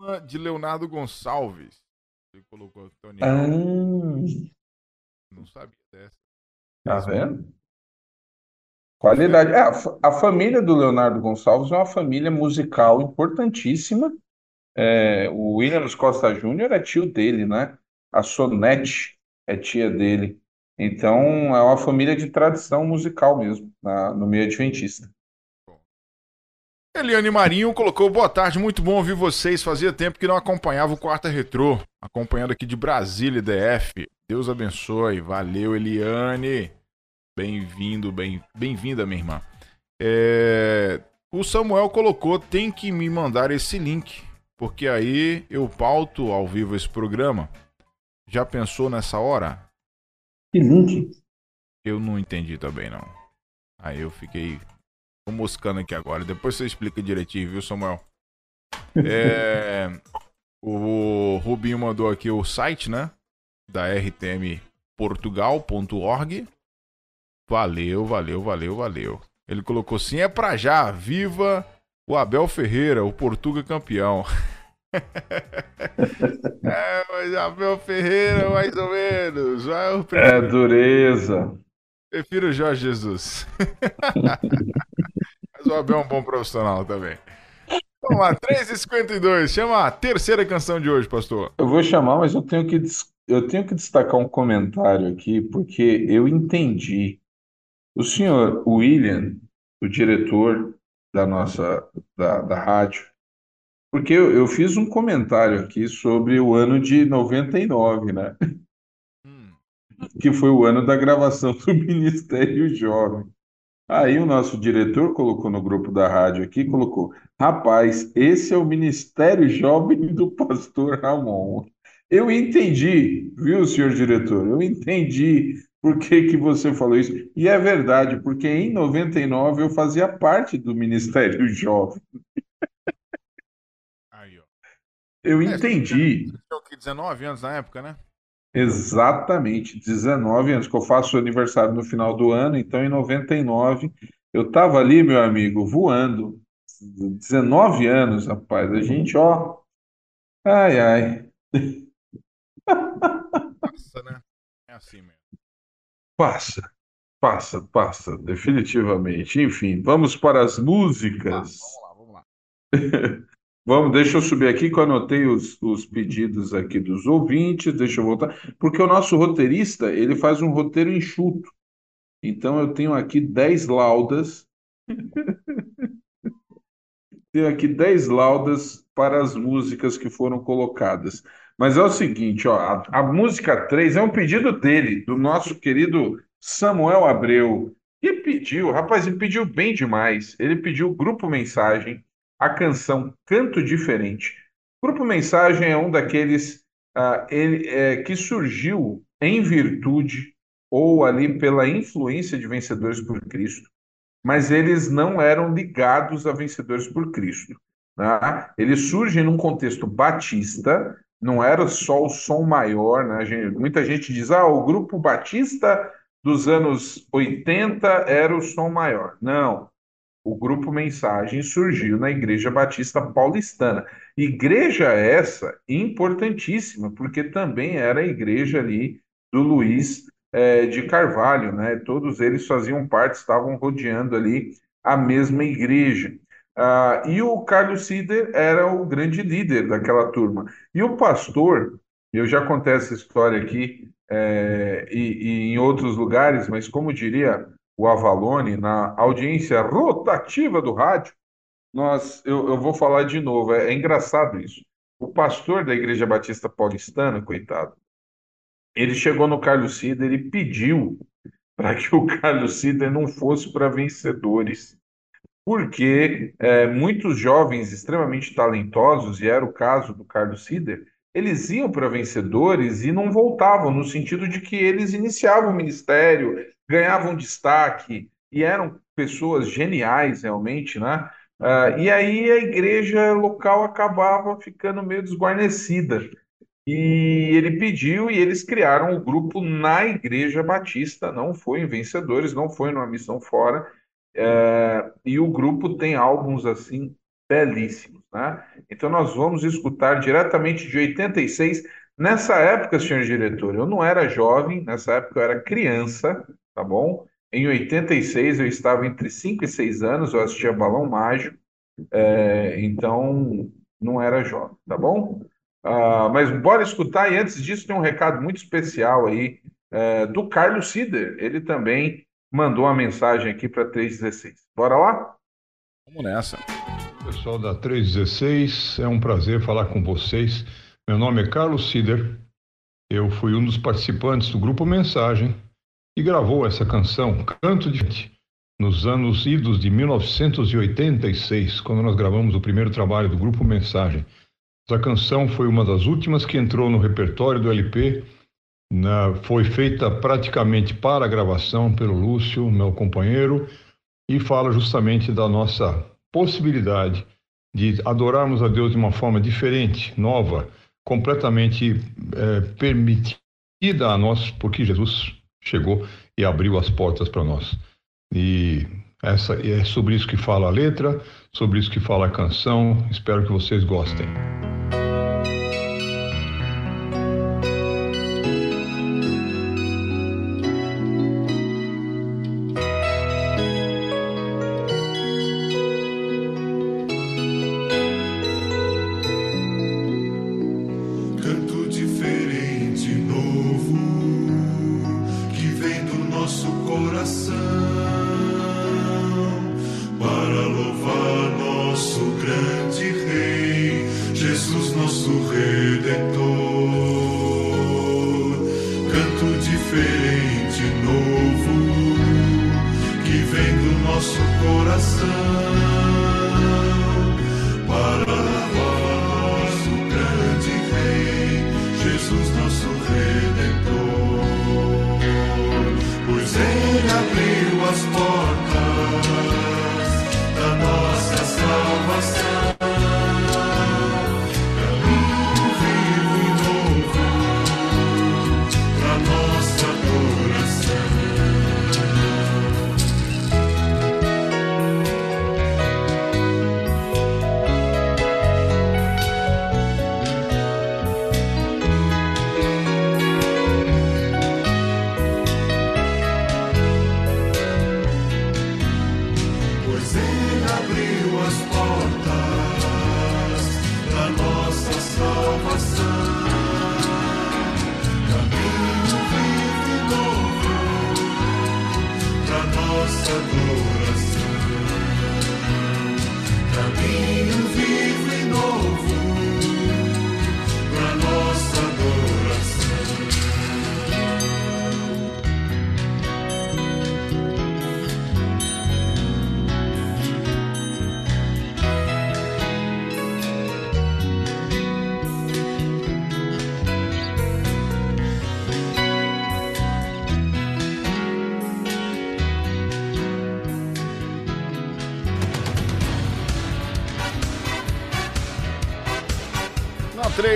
C: ó.
B: de Leonardo Gonçalves. Ele colocou Toniel,
C: Ah,
B: não sabia dessa.
C: tá vendo? Qualidade. É, a, a família do Leonardo Gonçalves é uma família musical importantíssima. É, o Williams Costa Júnior é tio dele, né? A Sonete é tia dele. Então, é uma família de tradição musical mesmo, na- no meio adventista.
B: Eliane Marinho colocou boa tarde, muito bom ouvir vocês. Fazia tempo que não acompanhava o Quarta Retrô, acompanhando aqui de Brasília, DF. Deus abençoe, valeu Eliane. Bem-vindo, bem- bem-vinda, minha irmã. É, O Samuel colocou, tem que me mandar esse link, porque aí eu pauto ao vivo esse programa. Já pensou nessa hora?
C: Que link?
B: Eu não entendi também, não. Aí eu fiquei tô moscando aqui agora. Depois você explica direitinho, viu, Samuel? É, o Rubinho mandou aqui o site, né? Da rtmportugal.org. Valeu, valeu, valeu, valeu. Ele colocou sim, é pra já. Viva o Abel Ferreira, o Portuga campeão. é, mas Abel Ferreira, mais ou menos. Eu
C: É
B: prefiro,
C: dureza.
B: prefiro o Jorge Jesus. mas o Abel é um bom profissional também. Vamos lá, 3h52. Chama a terceira canção de hoje, pastor.
C: Eu vou chamar, mas eu tenho que, eu tenho que destacar um comentário aqui, porque eu entendi. O senhor William, o diretor da nossa da, da rádio, porque eu, eu fiz um comentário aqui sobre o ano de 99, né?
B: Hum,
C: Que foi o ano da gravação do Ministério Jovem. Aí o nosso diretor colocou no grupo da rádio aqui, colocou, rapaz, esse é o Ministério Jovem do Pastor Ramon. Eu entendi, viu, senhor diretor? Eu entendi por que que você falou isso. E é verdade, porque em 99 eu fazia parte do Ministério Jovem.
B: aí, ó.
C: Eu
B: É,
C: entendi.
B: Você tinha o quê? 19 anos na época, né?
C: Exatamente, 19 anos, que eu faço aniversário no final do ano, então em 99 eu estava ali, meu amigo, voando. 19 anos, rapaz, a gente, ó. Ai, ai,
B: Nossa, né? É assim mesmo.
C: Passa, passa, passa, definitivamente. Enfim, vamos para as músicas.
B: vamos lá, vamos lá.
C: Vamos, deixa eu subir aqui que eu anotei os, os pedidos aqui dos ouvintes, deixa eu voltar, porque o nosso roteirista, ele faz um roteiro enxuto. Então eu tenho aqui 10 laudas. Tenho aqui 10 laudas para as músicas que foram colocadas. Mas é o seguinte, ó, a, a música 3 é um pedido dele, do nosso querido Samuel Abreu, que pediu, rapaz, ele pediu bem demais. Ele pediu Grupo Mensagem, a canção Canto Diferente. Grupo Mensagem é um daqueles ah, ele, é, que surgiu em virtude ou ali pela influência de Vencedores por Cristo, mas eles não eram ligados a Vencedores por Cristo. né? Eles surgem num contexto batista, não era só o som maior, né? Gente- muita gente diz, ah, o grupo batista dos anos 80 era o som maior. Não. O grupo Mensagem surgiu na Igreja Batista Paulistana. Igreja essa importantíssima, porque também era a igreja ali do Luiz eh, de Carvalho, né? Todos eles faziam parte, estavam rodeando ali a mesma igreja. Ah, e o Carlos Sider era o grande líder daquela turma. E o pastor, eu já contei essa história aqui eh, e, e em outros lugares, mas como diria o Avalone, na audiência rotativa do rádio, nós, eu, eu vou falar de novo, é, é engraçado isso. O pastor da Igreja Batista Paulistana, coitado, ele chegou no Carlos Sider e pediu para que o Carlos Sider não fosse para vencedores, porque é, muitos jovens extremamente talentosos, e era o caso do Carlos Sider, eles iam para vencedores e não voltavam, no sentido de que eles iniciavam o ministério, ganhavam destaque e eram pessoas geniais realmente, né? Ah, e aí a igreja local acabava ficando meio desguarnecida. E ele pediu e eles criaram o grupo na Igreja Batista, não foi em Vencedores, não foi numa missão fora. É, e o grupo tem álbuns assim belíssimos, né? Então nós vamos escutar diretamente de 86. Nessa época, senhor diretor, eu não era jovem, nessa época eu era criança, tá bom? Em 86 eu estava entre 5 e 6 anos, eu assistia Balão Mágico, é, então não era jovem, tá bom? Ah, mas bora escutar, e antes disso tem um recado muito especial aí é, do Carlos Sider, ele também mandou uma mensagem aqui para 316. Bora lá?
B: Vamos nessa.
D: Pessoal da 316, é um prazer falar com vocês. Meu nome é Carlos Sider, eu fui um dos participantes do grupo Mensagem e gravou essa canção, Canto de Gente, nos anos idos de 1986, quando nós gravamos o primeiro trabalho do grupo Mensagem. Essa canção foi uma das últimas que entrou no repertório do LP, na, foi feita praticamente para a gravação pelo Lúcio, meu companheiro, e fala justamente da nossa possibilidade de adorarmos a Deus de uma forma diferente, nova, completamente é, permitida a nós, porque Jesus chegou e abriu as portas para nós. E essa é sobre isso que fala a letra, sobre isso que fala a canção. Espero que vocês gostem.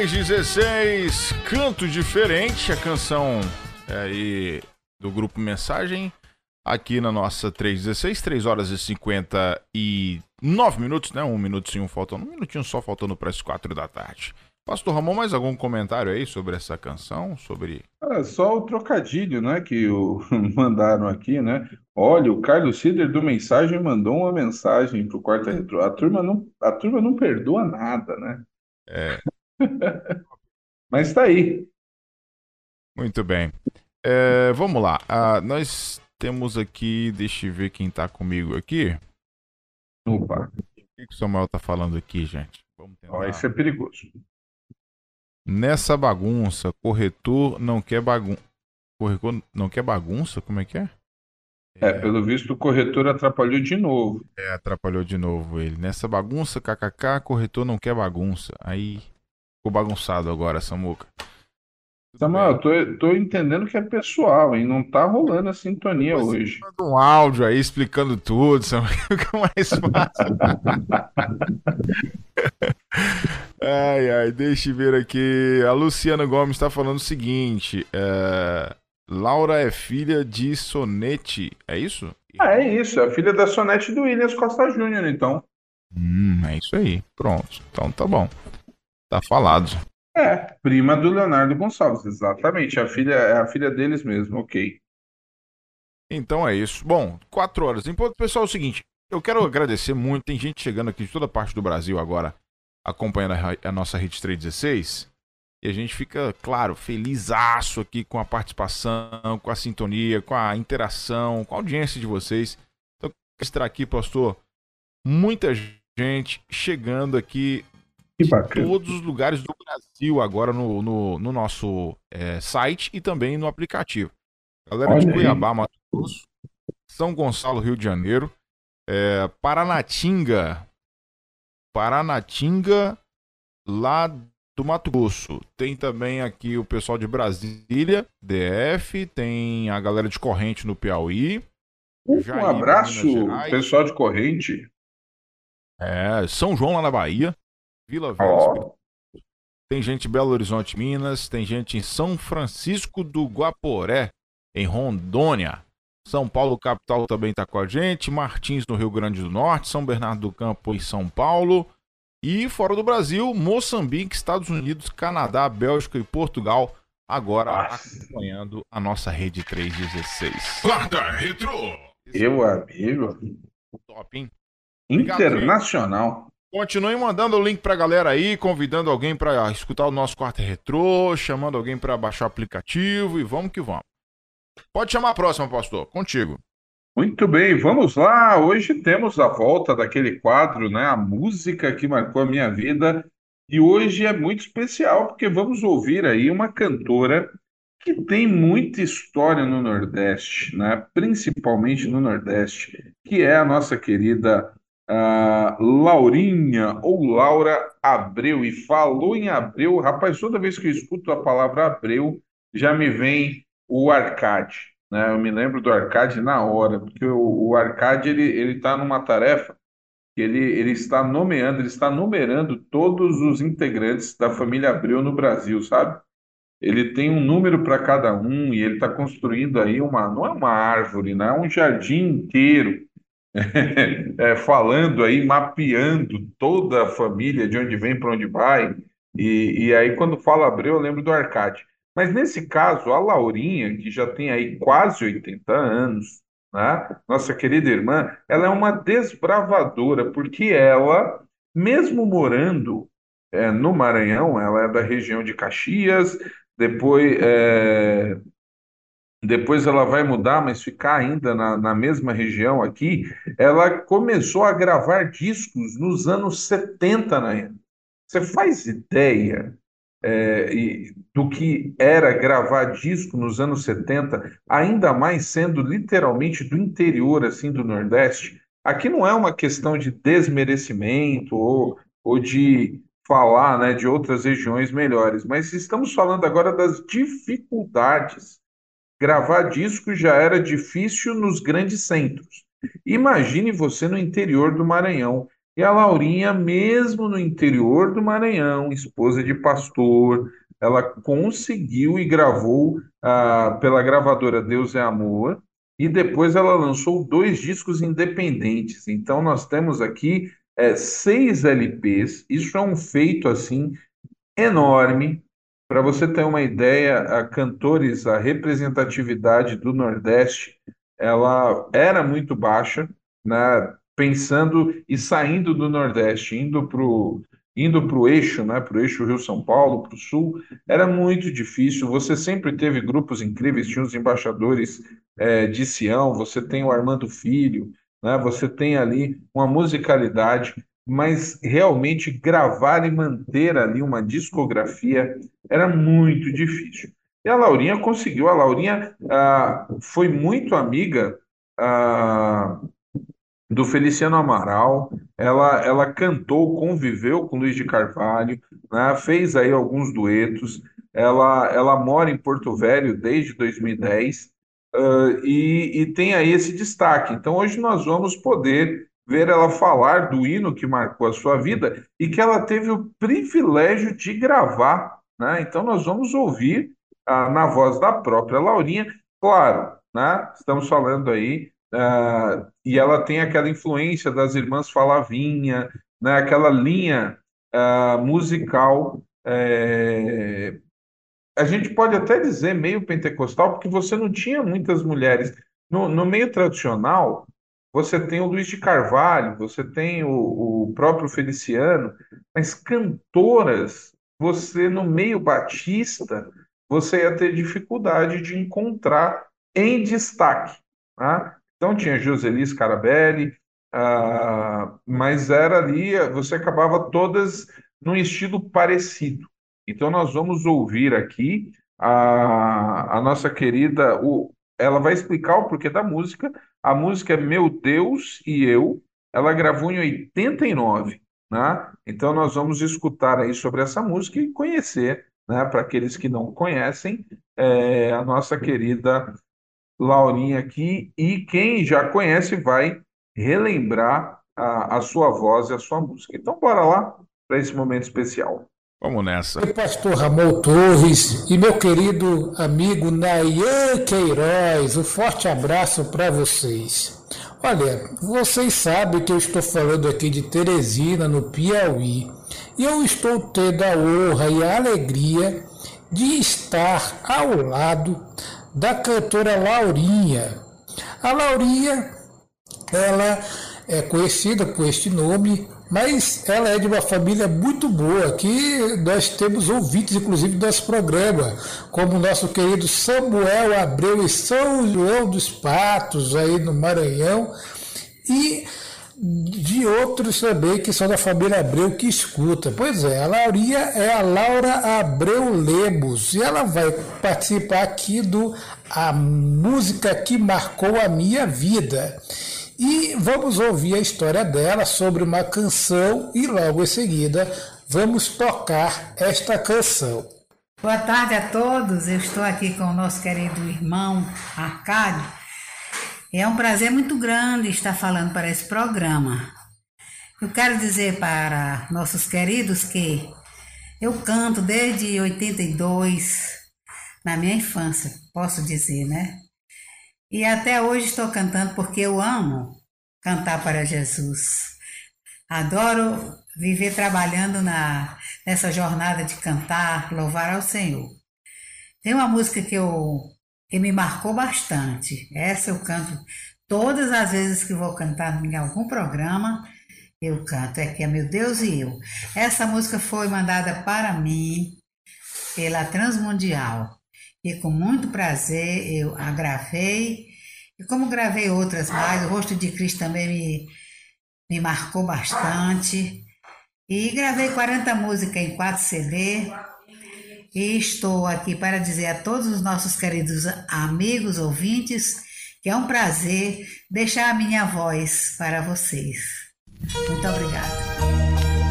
G: 1016, Canto Diferente,
B: a canção é, aí do grupo Mensagem, aqui na nossa 316, 3 horas e 59 minutos, né? Um minutinho faltando, um minutinho só faltando para as 4 da tarde. Pastor Ramon, mais algum comentário aí sobre essa canção? Sobre.
C: Ah, só o trocadilho, né? Que o... mandaram aqui, né? Olha, o Carlos Cider do Mensagem mandou uma mensagem pro quarto retro. A turma não, a turma não perdoa nada, né?
B: É.
C: Mas tá aí.
B: muito bem. É, vamos lá. Ah, nós temos aqui, deixa eu ver quem tá comigo aqui.
C: Opa,
B: O que, o Samuel tá falando aqui, gente? Vamos
C: ó,
B: tentar.
C: isso é perigoso.
B: Nessa bagunça, corretor não quer bagunça. Corretor não quer bagunça? Como é que é?
C: É, pelo visto o corretor atrapalhou de novo.
B: É, atrapalhou de novo ele. Nessa bagunça, kkk, corretor não quer bagunça. Aí ficou bagunçado agora, Samuca.
C: Samuel, eu tô, tô entendendo que é pessoal, hein? Não tá rolando a sintonia
B: Você
C: hoje.
B: manda um áudio aí explicando tudo, Samuel, fica mais fácil. Ai, ai, deixa eu ver aqui. A Luciana Gomes está falando o seguinte: é, Laura é filha de Sonete, é isso?
C: Ah, é isso, é a filha da Sonete do Williams Costa Júnior, então.
B: Hum, é isso aí. Pronto. Então tá bom. Tá falado.
C: É, prima do Leonardo Gonçalves, exatamente. A filha, é a filha deles mesmo, ok.
B: Então é isso. Bom, quatro horas. Então, pessoal, é o seguinte. Eu quero agradecer muito. Tem gente chegando aqui de toda parte do Brasil agora, acompanhando a, a nossa Rede 316. E a gente fica, claro, felizaço aqui com a participação, com a sintonia, com a interação, com a audiência de vocês. Então, estar aqui, pastor, muita gente chegando aqui
C: Que
B: de
C: bacana.
B: todos os lugares do Brasil agora no, no, no nosso é, site e também no aplicativo. Galera de
C: Olha aí.
B: Cuiabá, Mato Grosso, São Gonçalo, Rio de Janeiro, é, Paranatinga, Paranatinga, lá do Mato Grosso. Tem também aqui o pessoal de Brasília, DF, tem a galera de Corrente no Piauí,
C: Um
B: Jair,
C: abraço, pessoal de corrente.
B: é, São João lá na Bahia, Vila Velha,
C: Ó,
B: Tem gente em Belo Horizonte, Minas. Tem gente em São Francisco do Guaporé, em Rondônia. São Paulo, capital, também está com a gente. Martins, no Rio Grande do Norte. São Bernardo do Campo, em São Paulo. E fora do Brasil, Moçambique, Estados Unidos, Canadá, Bélgica e Portugal. Agora
C: Nossa.
B: acompanhando a nossa rede 316. Quarta Retro!
C: meu amigo,
B: Top, hein? Obrigado,
C: internacional.
B: Continue mandando o link pra galera aí, convidando alguém pra escutar o nosso quarto retrô, chamando alguém pra baixar o aplicativo e vamos que vamos. Pode chamar a próxima, pastor. Contigo.
C: Muito bem, vamos lá. Hoje temos a volta daquele quadro, né? A música que marcou a minha vida. E hoje é muito especial porque vamos ouvir aí uma cantora que tem muita história no Nordeste, né? Principalmente no Nordeste, que é a nossa querida ah, Laurinha ou Laura Abreu. E falou em Abreu, rapaz, toda vez que eu escuto a palavra Abreu, já me vem o Arcade né? Eu me lembro do Arcade na hora, porque o, o Arcade ele ele está numa tarefa que ele, ele está nomeando, ele está numerando todos os integrantes da família Abreu no Brasil, sabe? Ele tem um número para cada um e ele está construindo aí uma, não é uma árvore, né? É um jardim inteiro, É, falando aí, mapeando toda a família, de onde vem, para onde vai. E, e aí, quando fala Abreu, eu lembro do Arcade. Mas nesse caso, a Laurinha, que já tem aí quase 80 anos, né? Nossa querida irmã, ela é uma desbravadora, porque ela, mesmo morando é, no Maranhão, ela é da região de Caxias, depois, é, depois ela vai mudar, mas ficar ainda na, na mesma região aqui, ela começou a gravar discos nos anos 70, né? Você faz ideia? é, e- do que era gravar disco nos anos 70, ainda mais sendo literalmente do interior, assim, do Nordeste. Aqui não é uma questão de desmerecimento ou, ou de falar, né, de outras regiões melhores, mas estamos falando agora das dificuldades. Gravar disco já era difícil nos grandes centros. Imagine você no interior do Maranhão. E a Laurinha, mesmo no interior do Maranhão, esposa de pastor, ela conseguiu e gravou ah, pela gravadora Deus é Amor, e depois ela lançou dois discos independentes. Então nós temos aqui eh, seis LPs. Isso é um feito assim enorme. Para você ter uma ideia, a cantores, a representatividade do Nordeste, ela era muito baixa, né? Pensando e saindo do Nordeste, indo para o indo pro eixo, né? Para o eixo Rio-São Paulo, para o Sul, era muito difícil. Você sempre teve grupos incríveis, tinha os embaixadores eh, de Sião, você tem o Armando Filho, né? Você tem ali uma musicalidade, mas realmente gravar e manter ali uma discografia era muito difícil. E a Laurinha conseguiu. A Laurinha ah, foi muito amiga ah, do Feliciano Amaral. Ela, ela cantou, conviveu com Luiz de Carvalho, né? Fez aí alguns duetos. Ela, ela mora em Porto Velho desde 2010 ah, e, e tem aí esse destaque. Então hoje nós vamos poder ver ela falar do hino que marcou a sua vida e que ela teve o privilégio de gravar. Né? Então, nós vamos ouvir ah, na voz da própria Laurinha, claro, né? estamos falando aí, ah, e ela tem aquela influência das irmãs Falavinha, né? aquela linha ah, musical. É... A gente pode até dizer meio pentecostal, porque você não tinha muitas mulheres. No, no meio tradicional, você tem o Luiz de Carvalho, você tem o, o próprio Feliciano, mas cantoras, você no meio batista, você ia ter dificuldade de encontrar em destaque. Tá? Então tinha Joseli Scarabelli, ah, mas era ali, você acabava todas num estilo parecido. Então nós vamos ouvir aqui a, a nossa querida, o, ela vai explicar o porquê da música. A música é Meu Deus e Eu. Ela gravou em 89, né? Então nós vamos escutar aí sobre essa música e conhecer, né? Para aqueles que não conhecem, é, a nossa querida Laurinha aqui e quem já conhece vai relembrar a, a sua voz e a sua música. Então bora lá para esse momento especial.
B: Vamos nessa.
H: Pastor Ramon Torres e meu querido amigo Nayan Queiroz, um forte abraço para vocês. Olha, vocês sabem que eu estou falando aqui de Teresina, no Piauí, e eu estou tendo a honra e a alegria de estar ao lado da cantora Laurinha. A Laurinha, ela é conhecida por este nome mas ela é de uma família muito boa, que nós temos ouvintes, inclusive, do nosso programa, como o nosso querido Samuel Abreu e São João dos Patos, aí no Maranhão, e de outros também que são da família Abreu que escuta. Pois é, a Laurinha é a Laura Abreu Lemos e ela vai participar aqui do A Música que Marcou a Minha Vida. E vamos ouvir a história dela sobre uma canção e logo em seguida vamos tocar esta canção.
I: Boa tarde a todos, eu estou aqui com o nosso querido irmão Arcádio. É um prazer muito grande estar falando para esse programa. Eu quero dizer para nossos queridos que eu canto desde 82, na minha infância, posso dizer, né? E até hoje estou cantando porque eu amo cantar para Jesus. Adoro viver trabalhando na, nessa jornada de cantar, louvar ao Senhor. Tem uma música que, eu, que me marcou bastante. Essa eu canto todas as vezes que vou cantar em algum programa. Eu canto, é que é meu Deus e eu. Essa música foi mandada para mim pela Transmundial. E com muito prazer eu a gravei. E como gravei outras mais, o Rosto de Cristo também me, me marcou bastante. E gravei 40 músicas em 4 CD. E estou aqui para dizer a todos os nossos queridos amigos, ouvintes, que é um prazer deixar a minha voz para vocês. Muito obrigada.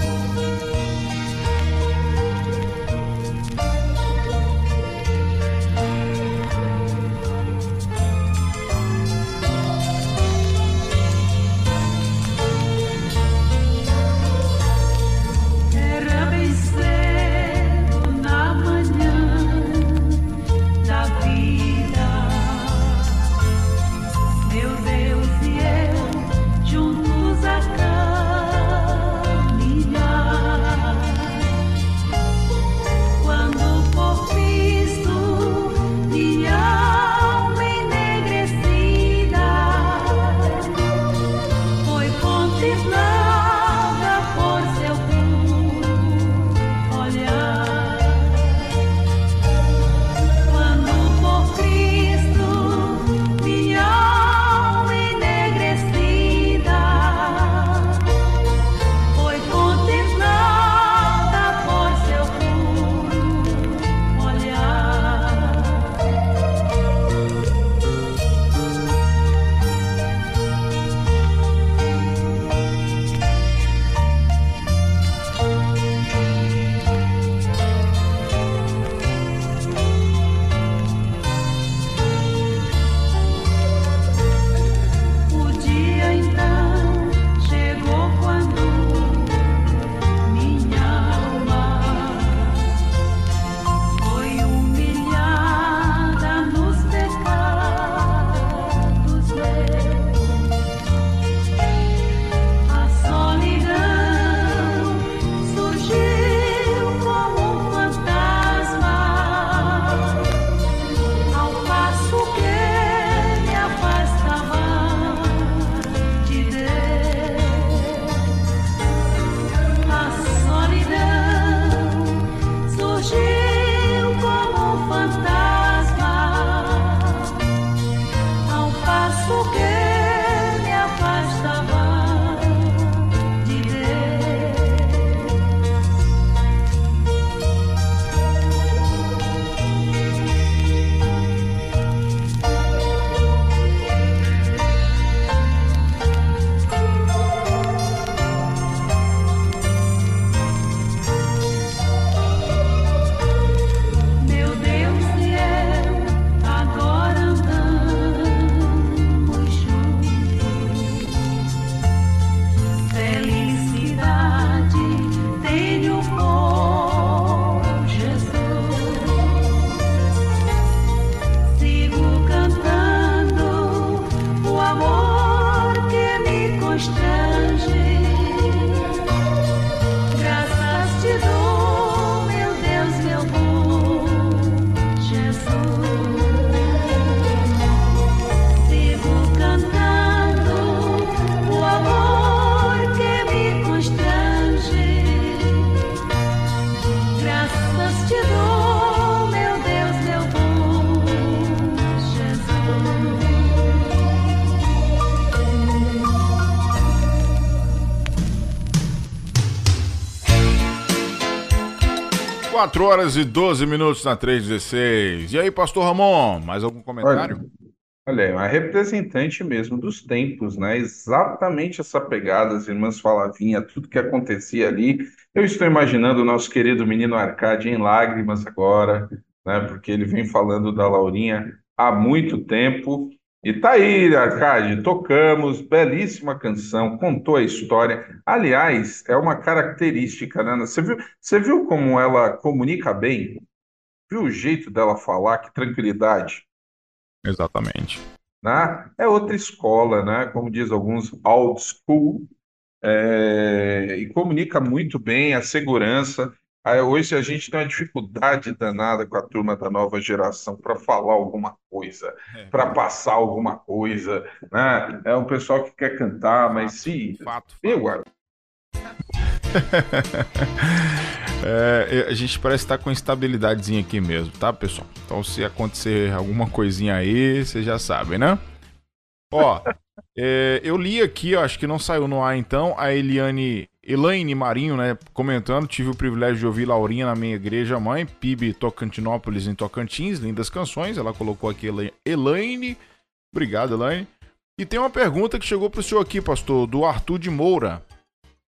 B: 4 horas e 12 minutos na 316. E aí, pastor Ramon, mais algum comentário?
C: Olha, é uma representante mesmo dos tempos, né? Exatamente essa pegada, as irmãs Falavinha, tudo que acontecia ali. Eu estou imaginando o nosso querido menino Arcade em lágrimas agora, né? Porque ele vem falando da Laurinha há muito tempo. E tá aí, Arcade, tocamos, belíssima canção, contou a história. Aliás, é uma característica, né? Você viu, você viu como ela comunica bem? Viu o jeito dela falar? Que tranquilidade.
B: Exatamente.
C: né? É outra escola, né? Como diz alguns, old school, é, e comunica muito bem a segurança. Aí, hoje a gente tem uma dificuldade danada com a turma da nova geração para falar alguma coisa, para passar alguma coisa, né? É um pessoal que quer cantar, mas se
B: Fato.
C: eu ar-
B: É, a gente parece estar com instabilidadezinha aqui mesmo, tá, pessoal? Então, se acontecer alguma coisinha aí, vocês já sabem, né? Ó, é, eu li aqui, ó, acho que não saiu no ar então, a Eliane, Elaine Marinho, né, comentando, tive o privilégio de ouvir Laurinha na minha igreja mãe, PIB Tocantinópolis em Tocantins, lindas canções, ela colocou aqui Ela- Elaine, obrigado Elaine. E tem uma pergunta que chegou pro senhor aqui, pastor, do Arthur de Moura,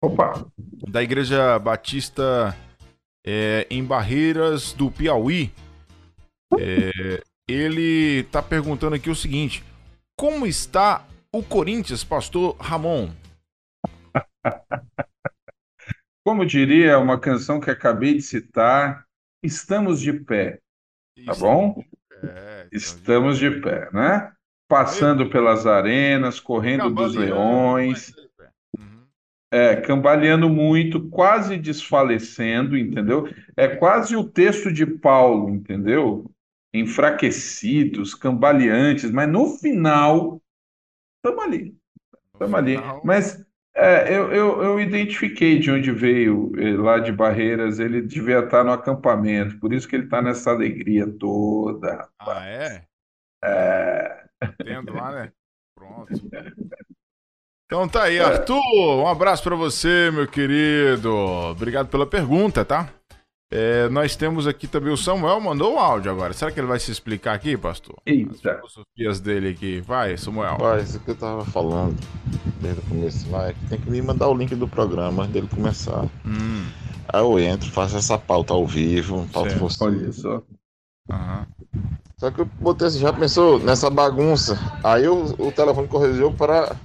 C: Opa,
B: da Igreja Batista é, em Barreiras do Piauí. É, ele tá perguntando aqui o seguinte: como está o Corinthians, pastor Ramon?
C: como diria uma canção que acabei de citar, estamos de pé, tá bom?
B: É,
C: Estamos de pé, né? Passando pelas arenas, correndo dos leões, é, cambaleando muito, quase desfalecendo, entendeu? É quase o texto de Paulo, entendeu? Enfraquecidos, cambaleantes, mas no final, estamos ali, estamos ali. Mas é, eu, eu, eu identifiquei de onde veio, eh, lá de Barreiras, ele devia estar no acampamento, por isso que ele está nessa alegria toda.
B: Ah, é?
C: É,
B: Tendo lá, né? Pronto. Então tá aí, Arthur. Um abraço pra você, meu querido. Obrigado pela pergunta, tá? É, nós temos aqui também o Samuel, mandou um áudio agora. Será que ele vai se explicar aqui, pastor? As
C: eita.
B: filosofias dele aqui. Vai, Samuel.
J: Rapaz, isso que eu tava falando desde o começo lá, é que tem que me mandar o link do programa antes dele começar.
B: Hum,
J: Aí eu entro, faço essa pauta ao vivo, pauta
B: Certo.
C: só.
B: aham.
J: Só que eu botei assim, já pensou nessa bagunça? Aí o, o telefone corrigiu para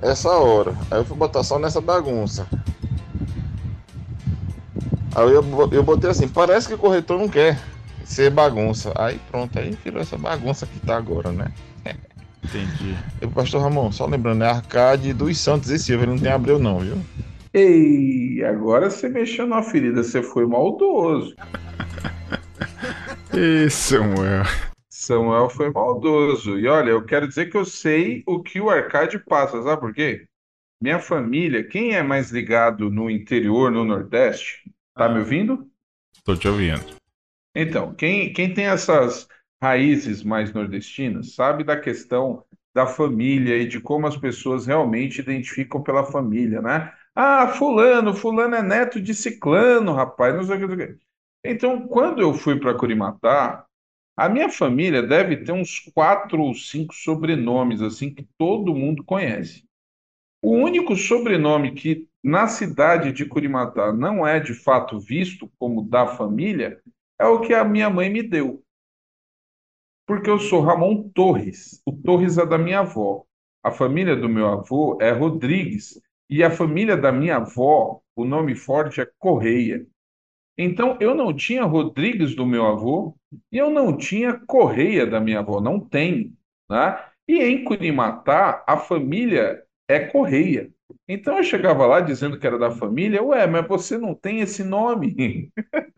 J: essa hora. Aí eu fui botar só nessa bagunça. Aí eu, eu botei assim, parece que o corretor não quer ser bagunça. Aí pronto, aí virou essa bagunça que tá agora, né?
B: Entendi.
J: E pastor Ramon, só lembrando, é Arcade dos Santos e Silva, ele não tem abril não, viu?
C: Ei, agora você mexeu na ferida, você foi maldoso.
B: Ih, Samuel.
C: Samuel foi maldoso. E olha, eu quero dizer que eu sei o que o Arcade passa, sabe por quê? Minha família, quem é mais ligado no interior, no Nordeste, tá me ouvindo?
B: Tô te ouvindo.
C: Então, quem, quem tem essas raízes mais nordestinas sabe da questão da família e de como as pessoas realmente identificam pela família, né? Ah, fulano, fulano é neto de ciclano, rapaz, não sei o que. Então, quando eu fui para Curimatá, a minha família deve ter uns quatro ou cinco sobrenomes assim que todo mundo conhece. O único sobrenome que na cidade de Curimatá não é de fato visto como da família é o que a minha mãe me deu. Porque eu sou Ramon Torres. O Torres é da minha avó. A família do meu avô é Rodrigues. E a família da minha avó, o nome forte é Correia. Então, eu não tinha Rodrigues do meu avô e eu não tinha Correia da minha avó. Não tem. Né? E em Curimatá, a família é Correia. Então, eu chegava lá dizendo que era da família. Ué, mas você não tem esse nome.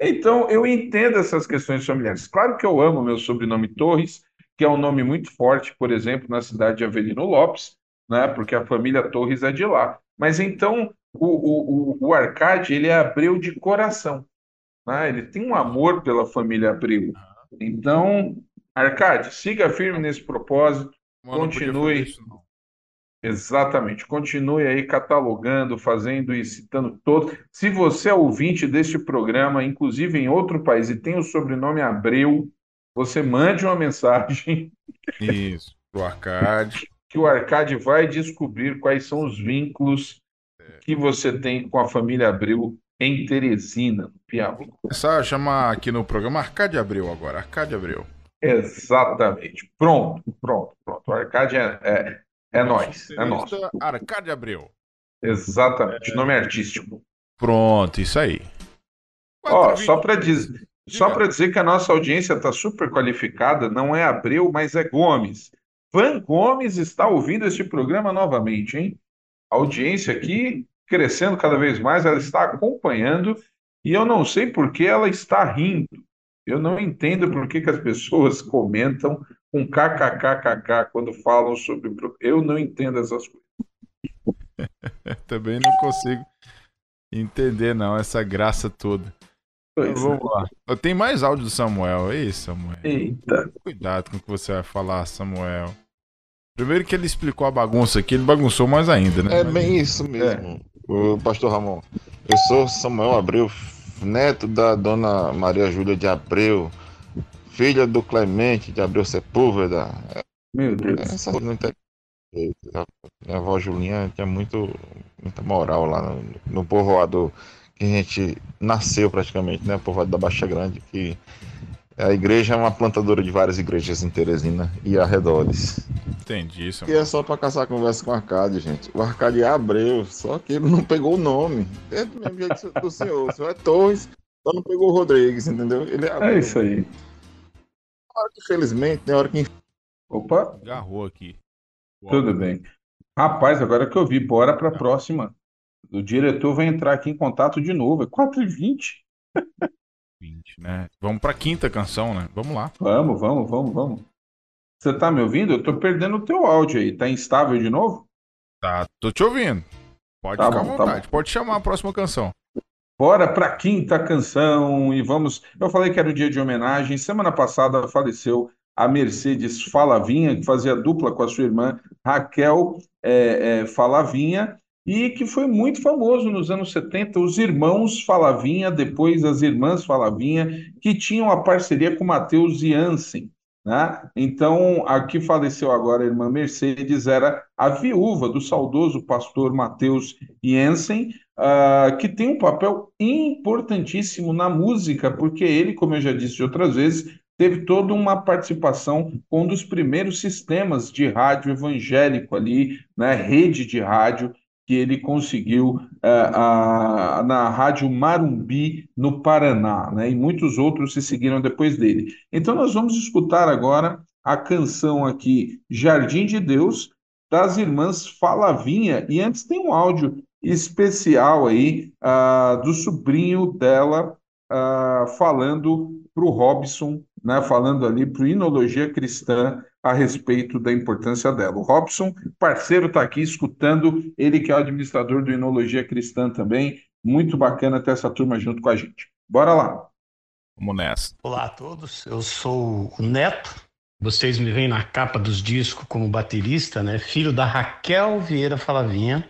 C: Então, eu entendo essas questões familiares. Claro que eu amo meu sobrenome Torres, que é um nome muito forte, por exemplo, na cidade de Avelino Lopes, né? Porque a família Torres é de lá. Mas então, o, o, o, Arcade, ele é Abreu de coração. Né? Ele tem um amor pela família Abreu. Então, Arcade, siga firme nesse propósito.
B: Mano,
C: continue.
B: isso.
C: Exatamente. Continue aí catalogando, fazendo e citando todos. Se você é ouvinte deste programa, inclusive em outro país, e tem o sobrenome Abreu, você mande uma mensagem
B: Isso, pro arcade.
C: que o Arcade vai descobrir quais são os vínculos que você tem com a família Abreu em Teresina, no Piauí.
B: É só chamar aqui no programa Arcade Abreu agora, Arcade Abreu.
C: Exatamente. Pronto, pronto, pronto. O Arcade é, é, é nós, é nosso.
B: Arcade Abreu.
C: Exatamente. Nome artístico.
B: Pronto, isso aí.
C: Ó, só para dizer, só para dizer que a nossa audiência está super qualificada, não é Abreu, mas é Gomes. Van Gomes está ouvindo este programa novamente, hein? A audiência aqui crescendo cada vez mais, ela está acompanhando e eu não sei por que ela está rindo. Eu não entendo por que, que as pessoas comentam com kkkk quando falam sobre. Eu não entendo essas coisas.
B: Também não consigo entender, não, essa graça toda.
C: Pois
B: Mas vamos lá. Eu tenho mais áudio do Samuel. Ei, Samuel.
C: Eita.
B: Cuidado com o que você vai falar, Samuel. Primeiro que ele explicou a bagunça aqui, ele bagunçou mais ainda, né?
J: É bem isso mesmo, o pastor Ramon. Eu sou Samuel Abreu, neto da dona Maria Júlia de Abreu, filha do Clemente de Abreu Sepúlveda.
C: Meu Deus.
J: Essa não tem Minha avó Julinha tinha muito, muita moral lá no, no povoado que a gente nasceu praticamente, né? Povoado da Baixa Grande, que a igreja é uma plantadora de várias igrejas em Teresina e arredores.
B: Entendi isso.
J: E é só pra caçar conversa com o Arcade, gente. O Arcade é Abreu, só que ele não pegou o nome. É do mesmo jeito do senhor. O senhor é Torres, só não pegou o Rodrigues, entendeu? Ele é Abreu.
C: É isso aí.
J: Hora que, Infelizmente, tem hora que.
C: Opa,
B: Agarrou aqui.
C: tudo bem. Rapaz, agora que eu vi, bora para a próxima. O diretor vai entrar aqui em contato de novo. É 4h20.
B: 20, né? Vamos pra quinta canção, né? Vamos lá.
C: Vamos, vamos, vamos, vamos. Você tá me ouvindo? Eu tô perdendo o teu áudio aí. Tá instável de novo?
B: Tá, tô te ouvindo. Pode
C: Tá
B: ficar
C: bom,
B: à
C: tá
B: vontade. Pode chamar a próxima canção.
C: Bora para a quinta canção e vamos. Eu falei que era o dia de homenagem. Semana passada faleceu a Mercedes Falavinha, que fazia dupla com a sua irmã Raquel é, é, Falavinha, e que foi muito famoso nos anos 70. Os irmãos Falavinha, depois as irmãs Falavinha, que tinham a parceria com Matheus Jansen. Né? Então, a que faleceu agora, a irmã Mercedes, era a viúva do saudoso pastor Matheus Jansen, ah, que tem um papel importantíssimo na música, porque ele, como eu já disse outras vezes, teve toda uma participação com um dos primeiros sistemas de rádio evangélico ali, né, rede de rádio, que ele conseguiu ah, ah, na Rádio Marumbi, no Paraná, né, e muitos outros se seguiram depois dele. Então, nós vamos escutar agora a canção aqui, Jardim de Deus, das irmãs Falavinha, e antes tem um áudio especial aí ah, do sobrinho dela ah, falando para o Robson, né, falando ali para o Inologia Cristã a respeito da importância dela. O Robson, parceiro, está aqui escutando, ele que é o administrador do Inologia Cristã também. Muito bacana ter essa turma junto com a gente. Bora lá.
B: Vamos nessa.
K: Olá a todos, eu sou o Neto. Vocês me veem na capa dos discos como baterista, né? Filho da Raquel Vieira Falavinha,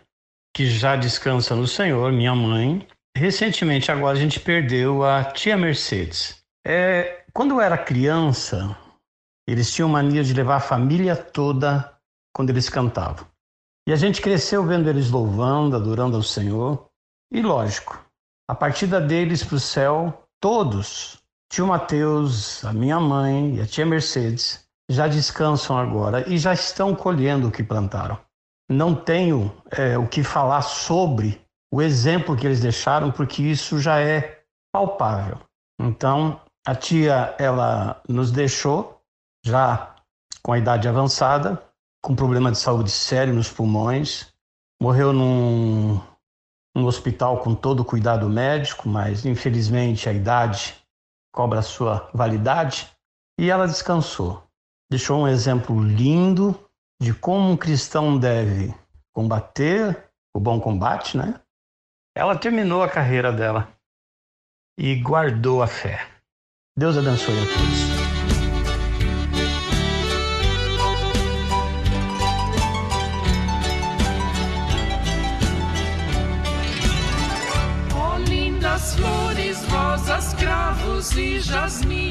K: que já descansa no Senhor, minha mãe. Recentemente, agora, a gente perdeu a tia Mercedes. É, quando eu era criança, eles tinham mania de levar a família toda quando eles cantavam. E a gente cresceu vendo eles louvando, adorando ao Senhor. E lógico, a partida deles para o céu, todos Tio Mateus, a minha mãe e a tia Mercedes já descansam agora e já estão colhendo o que plantaram. Não tenho é, o que falar sobre o exemplo que eles deixaram, porque isso já é palpável. Então, a tia, ela nos deixou já com a idade avançada, com problema de saúde sério nos pulmões, morreu num, num hospital com todo o cuidado médico, mas infelizmente a idade cobra a sua validade, e ela descansou. Deixou um exemplo lindo de como um cristão deve combater o bom combate, né? Ela terminou a carreira dela e guardou a fé. Deus abençoe a todos.
L: Cravos e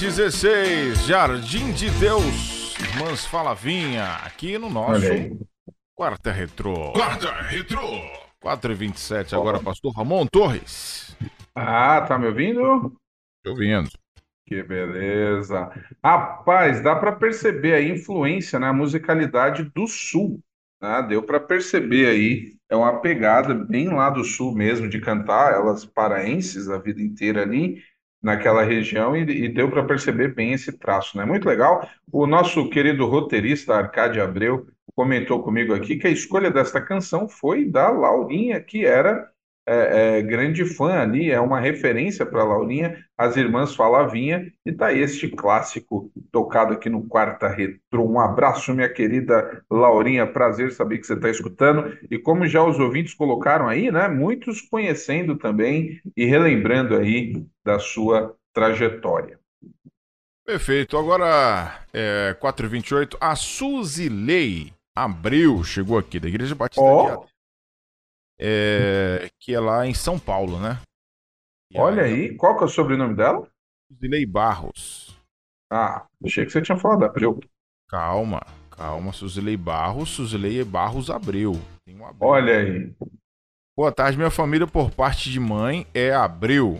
L: 16 Jardim de Deus,
B: Irmãs Falavinha, aqui no nosso Quarta Retrô.
M: Quarta Retrô.
B: 4 e 27 agora, pastor Ramon Torres.
C: Ah, tá me ouvindo?
B: Tô ouvindo.
C: Que beleza. Rapaz, dá para perceber a influência né, na musicalidade do Sul. Né? Deu para perceber aí. É uma pegada bem lá do Sul mesmo de cantar, elas paraenses a vida inteira ali naquela região, e, e deu para perceber bem esse traço, né? Muito legal. O nosso querido roteirista Arcádio Abreu comentou comigo aqui que a escolha desta canção foi da Laurinha, que era é, é, grande fã ali, é uma referência para Laurinha, as irmãs Falavinha, e tá este clássico tocado aqui no Quarta Retro. Um abraço, minha querida Laurinha, prazer saber que você está escutando. E como já os ouvintes colocaram aí, né, muitos conhecendo também e relembrando aí da sua trajetória.
B: Perfeito. Agora, é, 4 e 28 a Suzilei Abreu chegou aqui, da Igreja Batista Ata- é, que é lá em São Paulo, né? E
C: Olha aí, qual que é o sobrenome dela?
B: Suzilei Barros.
C: Ah, achei que você tinha falado Abreu.
B: Calma, calma, Suzilei Barros, Suzilei Barros Abreu. Um Abreu.
C: Olha aí.
B: Boa tarde, minha família por parte de mãe é Abreu,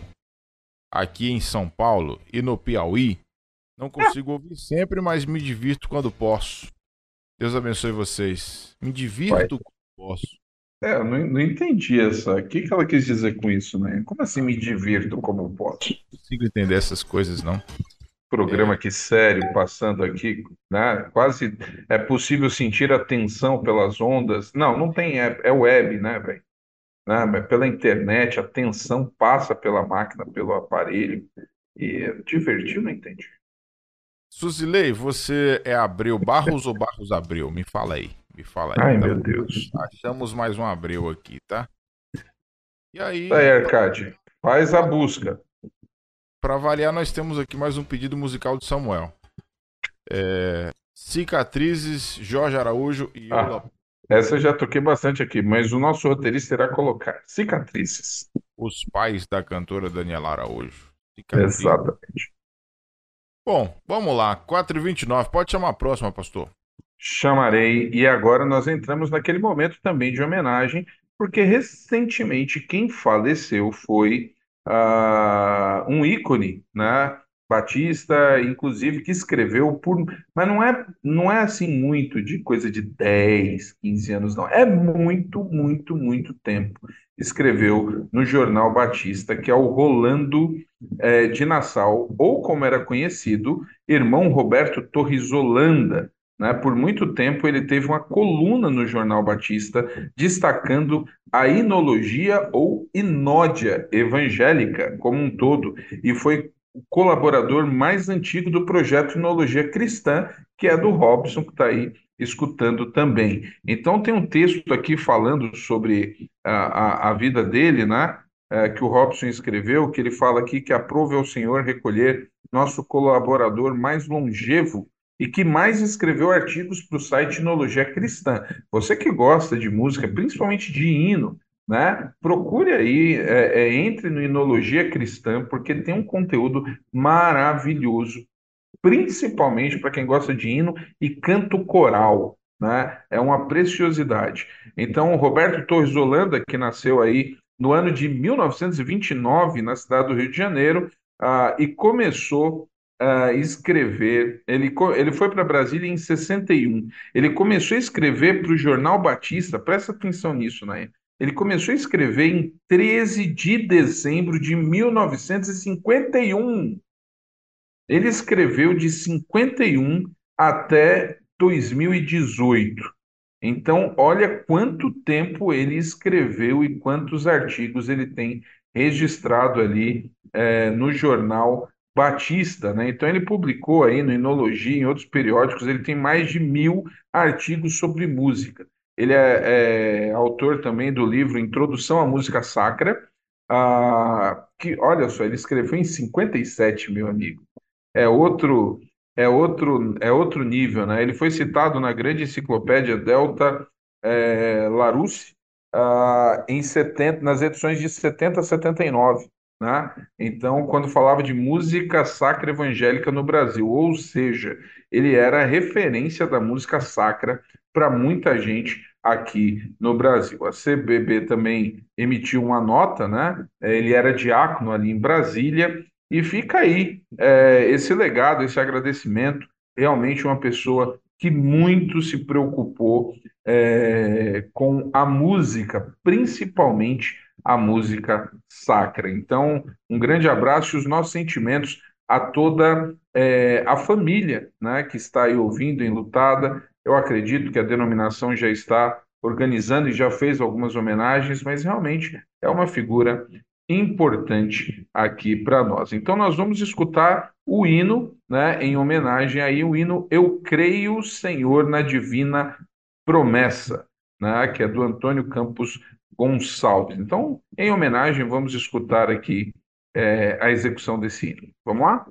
B: aqui em São Paulo e no Piauí. Não consigo ouvir sempre, mas me divirto quando posso. Deus abençoe vocês. Me divirto quando posso.
C: É, eu não, não entendi essa. O que que ela quis dizer com isso, né? Como assim me divirto como posso?
B: Não consigo entender essas coisas, não.
C: Programa que sério, passando aqui, né? Quase é possível sentir a tensão pelas ondas. Não, não tem, é, é web, né, velho? Né? Pela internet, a tensão passa pela máquina, pelo aparelho. E divertir, não entendi.
B: Suzilei, você é Abreu Barros ou Barros Abreu? Me fala aí. Me fala aí.
C: Ai,
B: tá?
C: meu Deus.
B: Achamos mais um Abreu aqui, tá? E aí,
C: Tá aí, Arcade. Faz a busca.
B: para variar, nós temos aqui mais um pedido musical de Samuel. É, Cicatrizes, Jorge Araújo e
C: Ah.
B: Yola,
C: Essa eu já toquei bastante aqui, mas o nosso roteirista irá colocar cicatrizes.
B: os pais da cantora Daniela Araújo. Cicatrizes.
C: Exatamente.
B: Bom, vamos lá. 4h29. Pode chamar a próxima, pastor.
C: Chamarei. E agora nós entramos naquele momento também de homenagem, porque recentemente quem faleceu foi ah, um ícone, né? Batista, inclusive, que escreveu por. Mas não é, não é assim muito de coisa de 10, 15 anos, não. É muito, muito, muito tempo. Escreveu no Jornal Batista, que é o Rolando eh, de Nassau, ou como era conhecido, irmão Roberto Torres Holanda. Né? Por muito tempo ele teve uma coluna no Jornal Batista destacando a inologia ou inódia evangélica como um todo, e foi o colaborador mais antigo do projeto Inologia Cristã, que é do Robson, que está aí escutando também. Então tem um texto aqui falando sobre a, a, a vida dele, né? é, que o Robson escreveu, que ele fala aqui que aprove ao Senhor recolher nosso colaborador mais longevo e que mais escreveu artigos para o site Inologia Cristã. Você que gosta de música, principalmente de hino, né? Procure aí, é, é, entre no Inologia Cristã, porque tem um conteúdo maravilhoso, principalmente para quem gosta de hino e canto coral, né? É uma preciosidade. Então, o Roberto Torres Holanda, que nasceu aí no ano de 1929, na cidade do Rio de Janeiro, ah, e começou a escrever. Ele, ele foi para Brasília em 61. Ele começou a escrever para o Jornal Batista, presta atenção nisso, né? Ele começou a escrever em 13 de dezembro de 1951. Ele escreveu de 51 até 2018. Então, olha quanto tempo ele escreveu e quantos artigos ele tem registrado ali eh, no jornal Batista, né? Então, ele publicou aí no Inologia, em outros periódicos, ele tem mais de mil artigos sobre música. Ele é, é autor também do livro Introdução à Música Sacra, que, olha só, ele escreveu em 57, meu amigo. É outro, é outro, é outro nível, né? Ele foi citado na grande enciclopédia Delta eh, Larousse em 70, nas edições de 70 a 79, né? Então, quando falava de música sacra evangélica no Brasil, ou seja, ele era referência da música sacra para muita gente aqui no Brasil. A CBB também emitiu uma nota, né? Eh, Ele era diácono ali em Brasília e fica aí é, esse legado, esse agradecimento. Realmente uma pessoa que muito se preocupou é, com a música, principalmente a música sacra. Então, um grande abraço e os nossos sentimentos a toda é, a família né, que está aí ouvindo, enlutada. Eu acredito que a denominação já está organizando e já fez algumas homenagens, mas realmente é uma figura importante aqui para nós. Então nós vamos escutar o hino, né, em homenagem aí o hino Eu creio, Senhor, na divina promessa, né, que é do Antônio Campos Gonçalves. Então, em homenagem, vamos escutar aqui é, a execução desse hino. Vamos lá?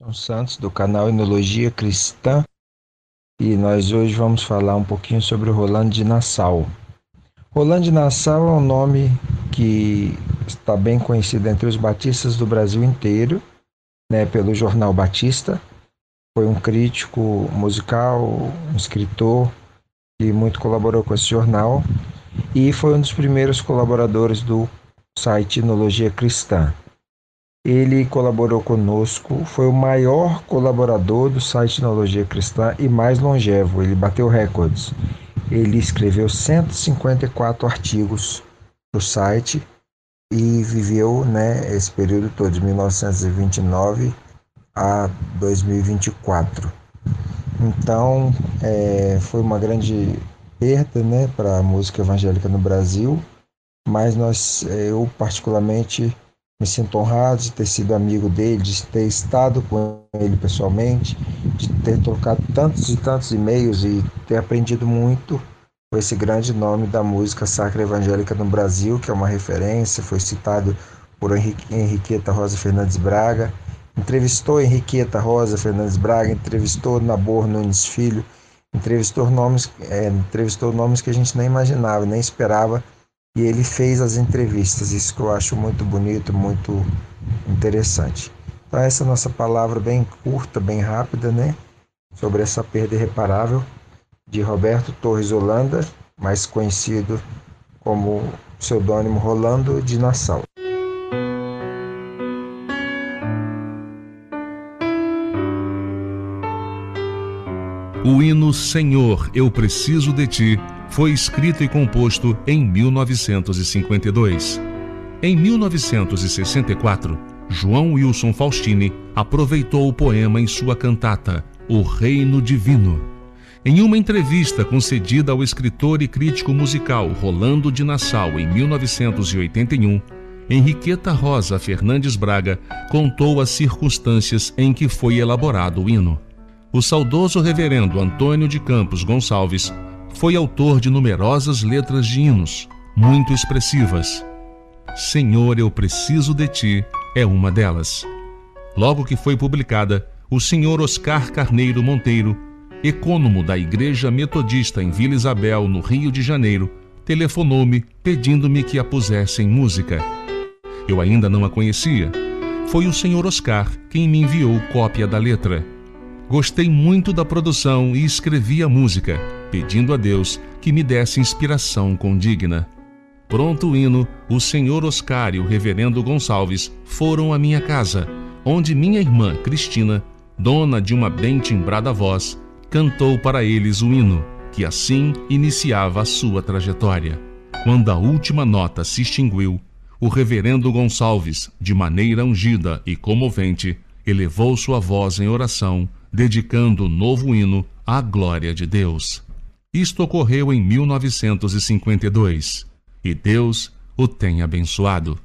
M: São Santos, do canal Enologia Cristã, e nós hoje vamos falar um pouquinho sobre o Rolando de Nassau. Rolando de Nassau é um nome que está bem conhecido entre os batistas do Brasil inteiro, né, pelo jornal Batista. Foi um crítico musical, um escritor que muito colaborou com esse jornal e foi um dos primeiros colaboradores do site Enologia Cristã. Ele colaborou conosco, foi o maior colaborador do site Enologia Cristã e mais longevo, ele bateu recordes. Ele escreveu 154 artigos para o site e viveu né, esse período todo, de 1929 a 2024. Então, é, foi uma grande perda né, para a música evangélica no Brasil, mas nós, eu particularmente Me sinto honrado de ter sido amigo dele, de ter estado com ele pessoalmente, de ter trocado tantos e tantos e-mails e ter aprendido muito com esse grande nome da música sacra evangélica no Brasil, que é uma referência, foi citado por Henriqueta Rosa Fernandes Braga, entrevistou Henriqueta Rosa Fernandes Braga, entrevistou Nabor Nunes Filho, entrevistou nomes, é, entrevistou nomes que a gente nem imaginava, nem esperava, e ele fez as entrevistas, isso que eu acho muito bonito, muito interessante. Então essa é nossa palavra bem curta, bem rápida, né, sobre essa perda irreparável de Roberto Torres Holanda, mais conhecido como pseudônimo Rolando de Nassau.
N: O hino Senhor, eu preciso de ti foi escrito e composto em 1952. Em 1964, João Wilson Faustini aproveitou o poema em sua cantata O Reino Divino. Em uma entrevista concedida ao escritor e crítico musical Rolando de Nassau em 1981, Henriqueta Rosa Fernandes Braga contou as circunstâncias em que foi elaborado o hino o saudoso reverendo Antônio de Campos Gonçalves foi autor de numerosas letras de hinos, muito expressivas. Senhor, eu preciso de ti é uma delas. Logo que foi publicada, o senhor Oscar Carneiro Monteiro, ecônomo da Igreja Metodista em Vila Isabel, no Rio de Janeiro, telefonou-me pedindo-me que a pusesse em música. Eu ainda não a conhecia. Foi o senhor Oscar quem me enviou cópia da letra. Gostei muito da produção e escrevi a música, pedindo a Deus que me desse inspiração condigna. Pronto o hino, o senhor Oscar e o reverendo Gonçalves foram à minha casa, onde minha irmã Cristina, dona de uma bem timbrada voz, cantou para eles o hino, que assim iniciava a sua trajetória. Quando a última nota se extinguiu, o reverendo Gonçalves, de maneira ungida e comovente, elevou sua voz em oração dedicando o novo hino à glória de Deus. Isto ocorreu em 1952 e Deus o tem abençoado.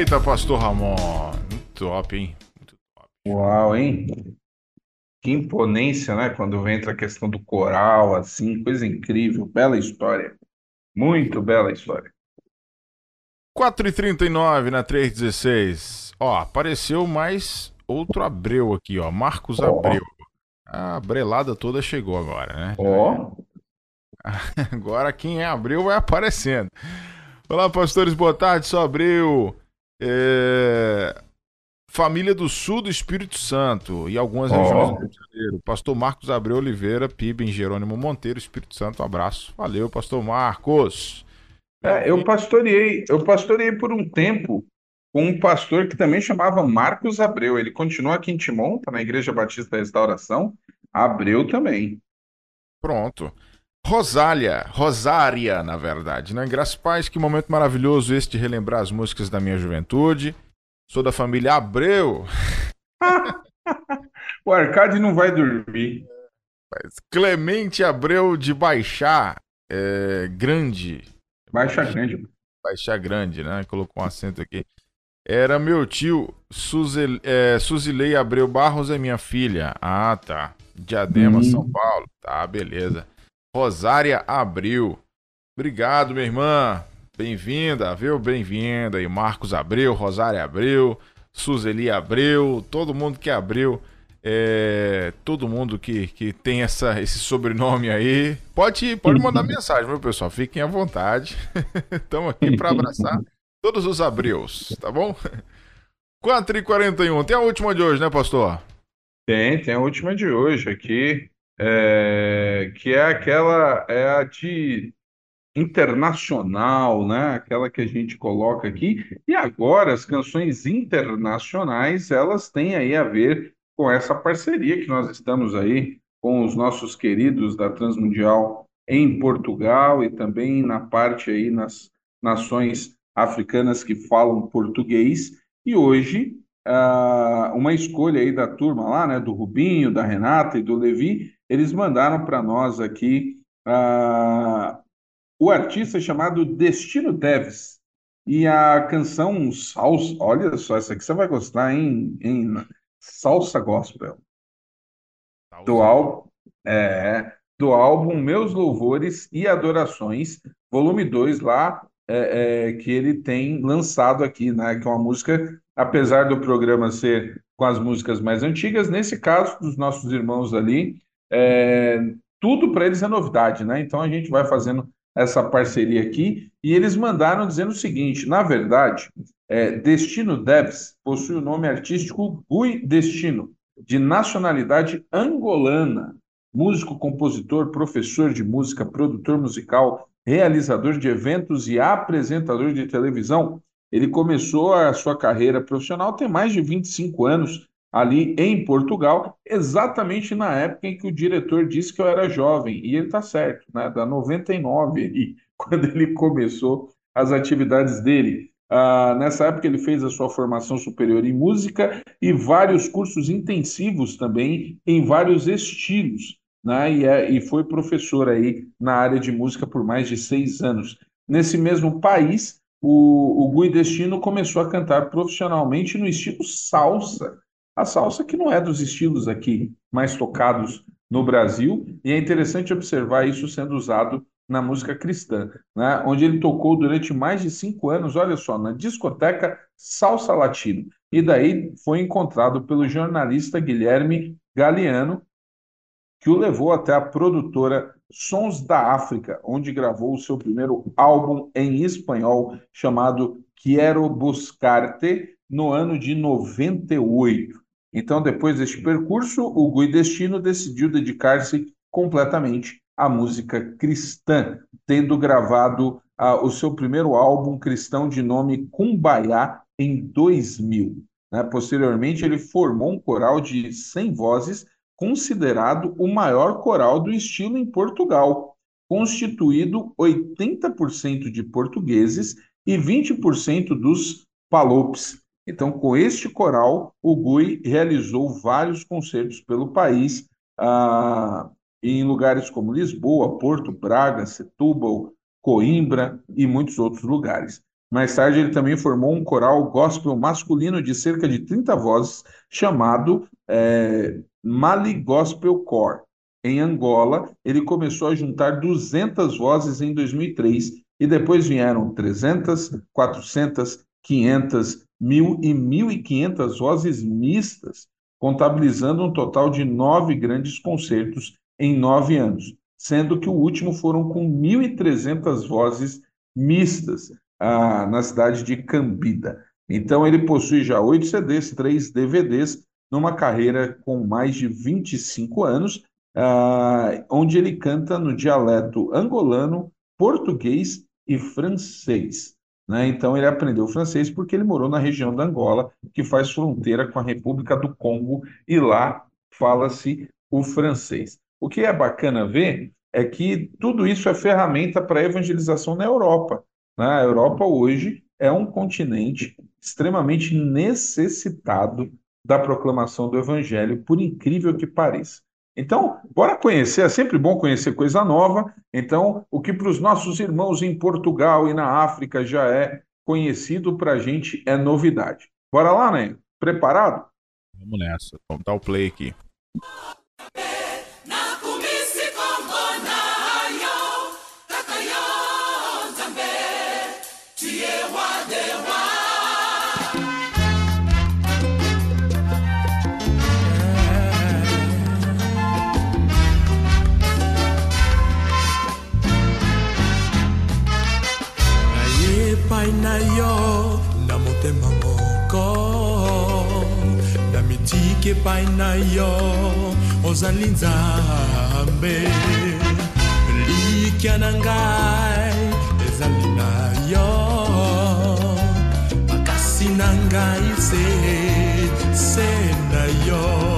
B: Feita, pastor Ramon. Muito top, hein?
C: Uau, hein? Que imponência, né? Quando entra a questão do coral, assim, coisa incrível, bela história. Muito bela história.
B: 4h39 na 316. Ó, apareceu mais outro Abreu aqui, ó. Marcos
C: Ó.
B: Abreu. A brelada toda chegou agora, né?
C: Ó.
B: Agora quem é Abreu vai aparecendo. Olá, pastores, boa tarde, sou Abreu. É, Família do Sul do Espírito Santo e algumas regiões do Rio de Janeiro. Pastor Marcos Abreu Oliveira, PIB em Jerônimo Monteiro, Espírito Santo. Um abraço. Valeu, pastor Marcos.
C: É, eu pastoreei, eu pastoreei por um tempo com um pastor que também chamava Marcos Abreu. Ele continua aqui em Timon, tá na Igreja Batista da Restauração. Abreu também.
B: Pronto. Rosália, Rosária, na verdade, né? Graças pais, que momento maravilhoso esse de relembrar as músicas da minha juventude. Sou da família Abreu.
C: O Arcade não vai dormir.
B: Clemente Abreu de Baixá, é, Grande.
C: Baixa Grande.
B: Baixá Grande, né? Colocou um acento aqui. Era meu tio, é, Suzilei Abreu Barros é minha filha. Ah, tá. Diadema,
C: Hum.
B: São Paulo. Tá, beleza. Rosária Abreu. Obrigado, minha irmã. Bem-vinda, viu? Bem-vinda. aí Marcos Abreu, Rosária Abreu, Suzeli Abreu, todo mundo que abriu. É, todo mundo que, que tem essa, esse sobrenome aí. Pode, pode mandar mensagem, meu pessoal. Fiquem à vontade. Estamos aqui para abraçar todos os Abreus, tá bom? 4h41. Tem a última de hoje, né, pastor?
C: Tem, tem a última de hoje aqui, é, que é aquela, é a de internacional, né? Aquela que a gente coloca aqui. E agora as canções internacionais, elas têm aí a ver com essa parceria que nós estamos aí com os nossos queridos da Transmundial em Portugal e também na parte aí nas nações africanas que falam português. E hoje ah, uma escolha aí da turma lá, né, do Rubinho, da Renata e do Levi, eles mandaram para nós aqui ah, o artista chamado Destino Deves e a canção Salsa, olha só, essa aqui você vai gostar, hein, hein? Salsa Gospel, do álbum, é, do álbum Meus Louvores e Adorações, volume 2 lá, é, é, que ele tem lançado aqui, né, que é uma música apesar do programa ser com as músicas mais antigas, nesse caso dos nossos irmãos ali, é, tudo para eles é novidade, né? Então a gente vai fazendo essa parceria aqui e eles mandaram dizendo o seguinte: na verdade, é, Destino Devs possui o nome artístico Gui Destino, de nacionalidade angolana, músico, compositor, professor de música, produtor musical, realizador de eventos e apresentador de televisão. Ele começou a sua carreira profissional tem mais de 25 anos ali em Portugal, exatamente na época em que o diretor disse que eu era jovem, e ele está certo, né? Da 99 ali, quando ele começou as atividades dele. Ah, nessa época ele fez a sua formação superior em música e vários cursos intensivos também em vários estilos, né? E, é- e foi professor aí na área de música por mais de seis anos. Nesse mesmo país, o, o Gui Destino começou a cantar profissionalmente no estilo salsa. A salsa que não é dos estilos aqui mais tocados no Brasil, e é interessante observar isso sendo usado na música cristã, né? Onde ele tocou durante mais de cinco anos, olha só, na discoteca Salsa Latino. E daí foi encontrado pelo jornalista Guilherme Galeano, que o levou até a produtora Sons da África, onde gravou o seu primeiro álbum em espanhol chamado Quiero Buscarte, no ano de 98. Então, depois deste percurso, o Gui Destino decidiu dedicar-se completamente à música cristã, tendo gravado ah, o seu primeiro álbum cristão de nome Kumbaya em 2000. né? Posteriormente, ele formou um coral de 100 vozes considerado o maior coral do estilo em Portugal, constituído 80% de portugueses e 20% dos palopes. Então, com este coral, o Gui realizou vários concertos pelo país, ah, em lugares como Lisboa, Porto, Braga, Setúbal, Coimbra e muitos outros lugares. Mais tarde, ele também formou um coral gospel masculino de cerca de 30 vozes, chamado é, Mali Gospel Core. Em Angola, ele começou a juntar 200 vozes em 2003 e depois vieram 300, 400, 500, 1.000 e 1.500 vozes mistas, contabilizando um total de nove grandes concertos em nove anos, sendo que o último foram com 1.300 vozes mistas ah, na cidade de Cambida. Então, ele possui já oito CDs, três DVDs, numa carreira com mais de 25 anos, ah, onde ele canta no dialeto angolano, português e francês. Né? Então, ele aprendeu francês porque ele morou na região da Angola, que faz fronteira com a República do Congo, e lá fala-se o francês. O que é bacana ver é que tudo isso é ferramenta para a evangelização na Europa. né? A Europa hoje é um continente extremamente necessitado da proclamação do Evangelho, por incrível que pareça. Então, bora conhecer, é sempre bom conhecer coisa nova. Então, o que para os nossos irmãos em Portugal e na África já é conhecido, para a gente é novidade. Bora lá, né? Preparado?
B: Vamos nessa. Vamos dar o play aqui.
D: Pai na yo na motema moko. Na mitiki epai na yo ozali nzambe. Likya na ngai ezali na yo. Makasi na ngai se se na yo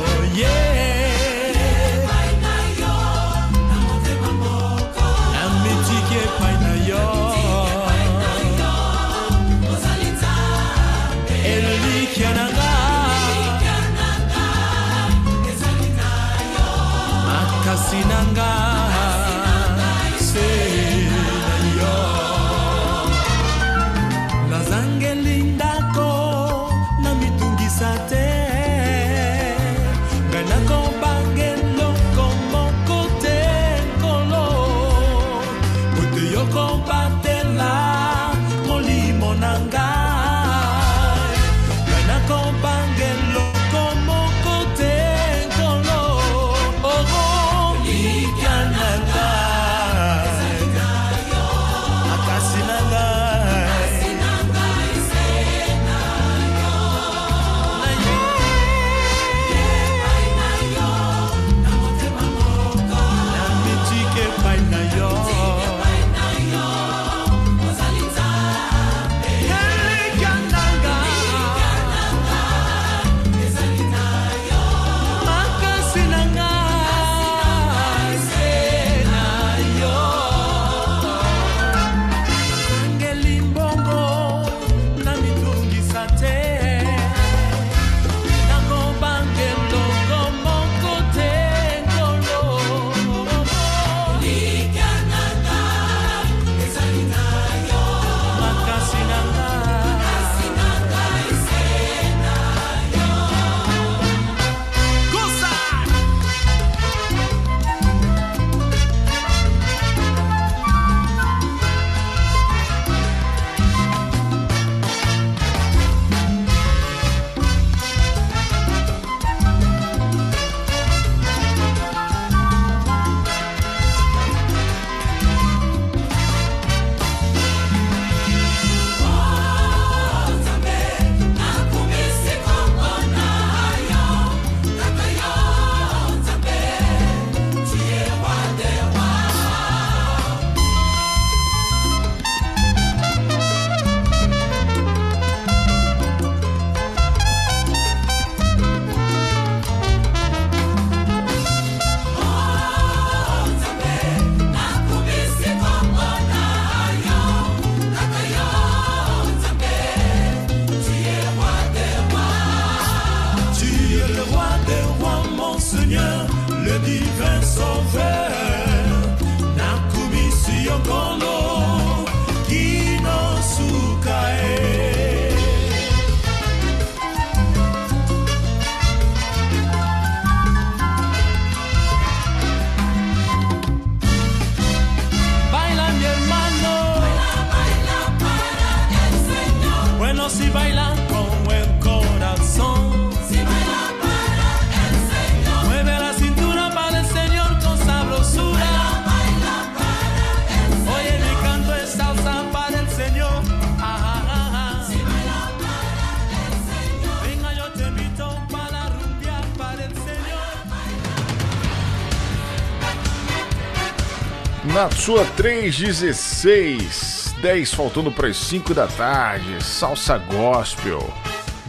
B: sua 316, 10 faltando para as 5 da tarde, salsa gospel.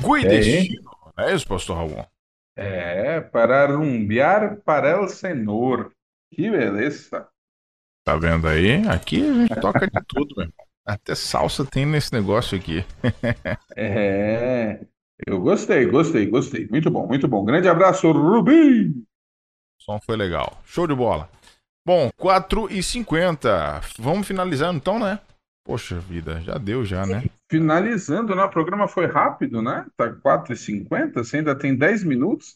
B: Gui
C: É.
B: É isso, pastor Raul?
C: É, para rumbear para el Senhor. Que beleza.
B: Tá vendo aí? Aqui a gente toca de tudo, meu irmão. Até salsa tem nesse negócio aqui.
C: É, eu gostei, gostei, gostei. Muito bom, muito bom. Grande abraço, Rubi.
B: O som foi legal. Show de bola. Bom, 4 e 50 Vamos finalizando então, né? Poxa vida, já deu já, né?
C: Finalizando, né? O programa foi rápido, né? Tá 4h50, você ainda tem 10 minutos.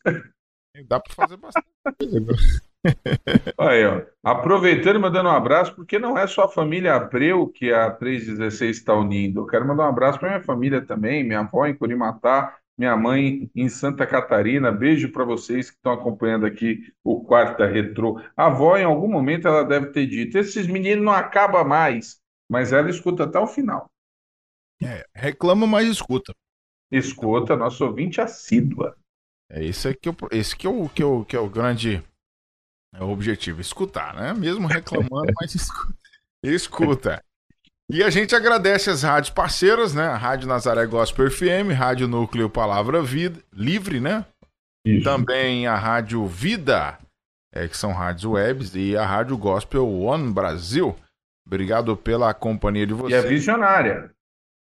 B: Dá pra fazer bastante coisa.
C: Aí, ó. Aproveitando e mandando um abraço, porque não é só a família Abreu que a 316 está unindo. Eu quero mandar um abraço para minha família também, minha avó em Curimatá, minha mãe em Santa Catarina. Beijo para vocês que estão acompanhando aqui o Quarta Retrô. A avó, em algum momento, ela deve ter dito: esses meninos não acabam mais, mas ela escuta até o final.
B: É, reclama, mas escuta.
C: Escuta, nosso ouvinte assídua.
B: É esse aqui, esse que é o, que é o, que é o grande é objetivo, escutar, né? Mesmo reclamando, mas escuta. escuta. E a gente agradece as rádios parceiras, né? A Rádio Nazaré Gospel FM, Rádio Núcleo Palavra Vida, Livre, né? Também a Rádio Vida, é, que são rádios webs, e a Rádio Gospel One Brasil. Obrigado pela companhia de
C: E
B: vocês.
C: a Visionária.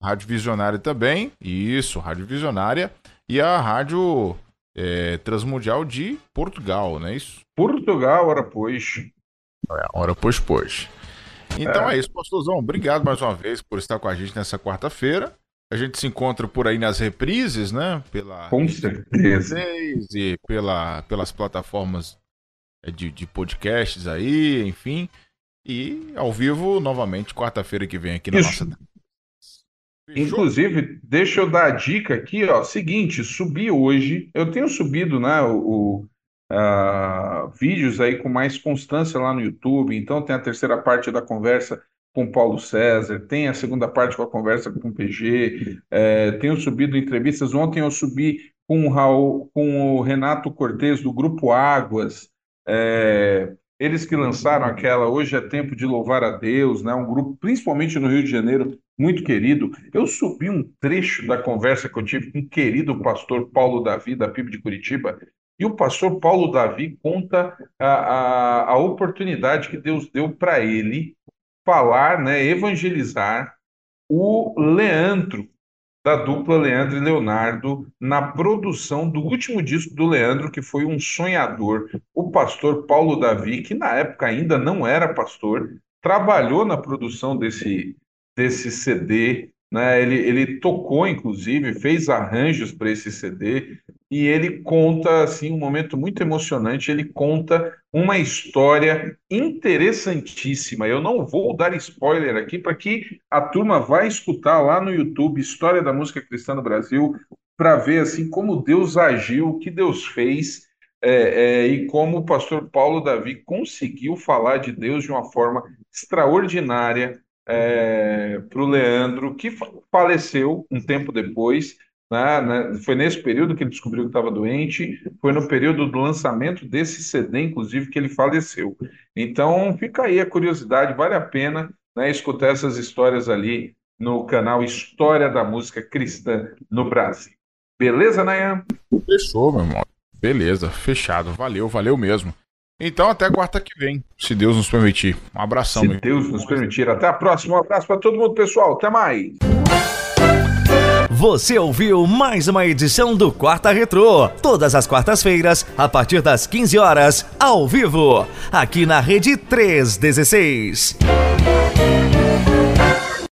B: Rádio Visionária também. Isso, Rádio Visionária. E a Rádio é, Transmundial de Portugal, não é isso?
C: Portugal, ora pois.
B: É, ora pois, pois. Então
C: É.
B: é, isso, pastorzão. Obrigado mais uma vez por estar com a gente nessa quarta-feira. A gente se encontra por aí nas reprises, né? Pela
C: Com certeza.
B: e pela, pelas plataformas é, de, de podcasts aí, enfim. E ao vivo, novamente, quarta-feira que vem aqui na
C: Isso.
B: nossa.
C: Inclusive, deixa eu dar a dica aqui, ó. Seguinte, subi hoje. Eu tenho subido, né, o, ah, vídeos aí com mais constância lá no YouTube. Então, tem a terceira parte da conversa com Paulo César, tem a segunda parte com a conversa com o PG. eh, tenho subido entrevistas. Ontem eu subi com o Raul, com o Renato Cortes do Grupo Águas. eh, eles que lançaram aquela Hoje é Tempo de Louvar a Deus, né? Um grupo, principalmente no Rio de Janeiro, muito querido. Eu subi um trecho da conversa que eu tive com o querido pastor Paulo Davi, da PIB de Curitiba, e o pastor Paulo Davi conta a, a, a oportunidade que Deus deu para ele falar, né, evangelizar o Leandro, da dupla Leandro e Leonardo, na produção do último disco do Leandro, que foi Um Sonhador. O pastor Paulo Davi, que na época ainda não era pastor, trabalhou na produção desse, desse CD, né? Ele, ele tocou, inclusive, fez arranjos para esse CD, e ele conta, assim, um momento muito emocionante, ele conta uma história interessantíssima. Eu não vou dar spoiler aqui para que a turma vá escutar lá no YouTube História da Música Cristã no Brasil para ver assim como Deus agiu, o que Deus fez é, é, e como o pastor Paulo Davi conseguiu falar de Deus de uma forma extraordinária para o Leandro, que fa- faleceu um tempo depois. né, né, Foi nesse período que ele descobriu que estava doente, foi no período do lançamento desse CD, inclusive, que ele faleceu. Então, fica aí a curiosidade, vale a pena né, escutar essas histórias ali no canal História da Música Cristã no Brasil. Beleza, Nayan?
B: Fechou, meu irmão. Beleza, fechado. Valeu, valeu mesmo. Então, até quarta que vem, se Deus nos permitir. Um abração,
C: Se
B: meu
C: Deus nos permitir. Até a próxima. Um abraço para todo mundo, pessoal. Até mais.
A: Você ouviu mais uma edição do Quarta Retrô, todas as quartas-feiras, a partir das 15 horas, ao vivo, aqui na Rede 316.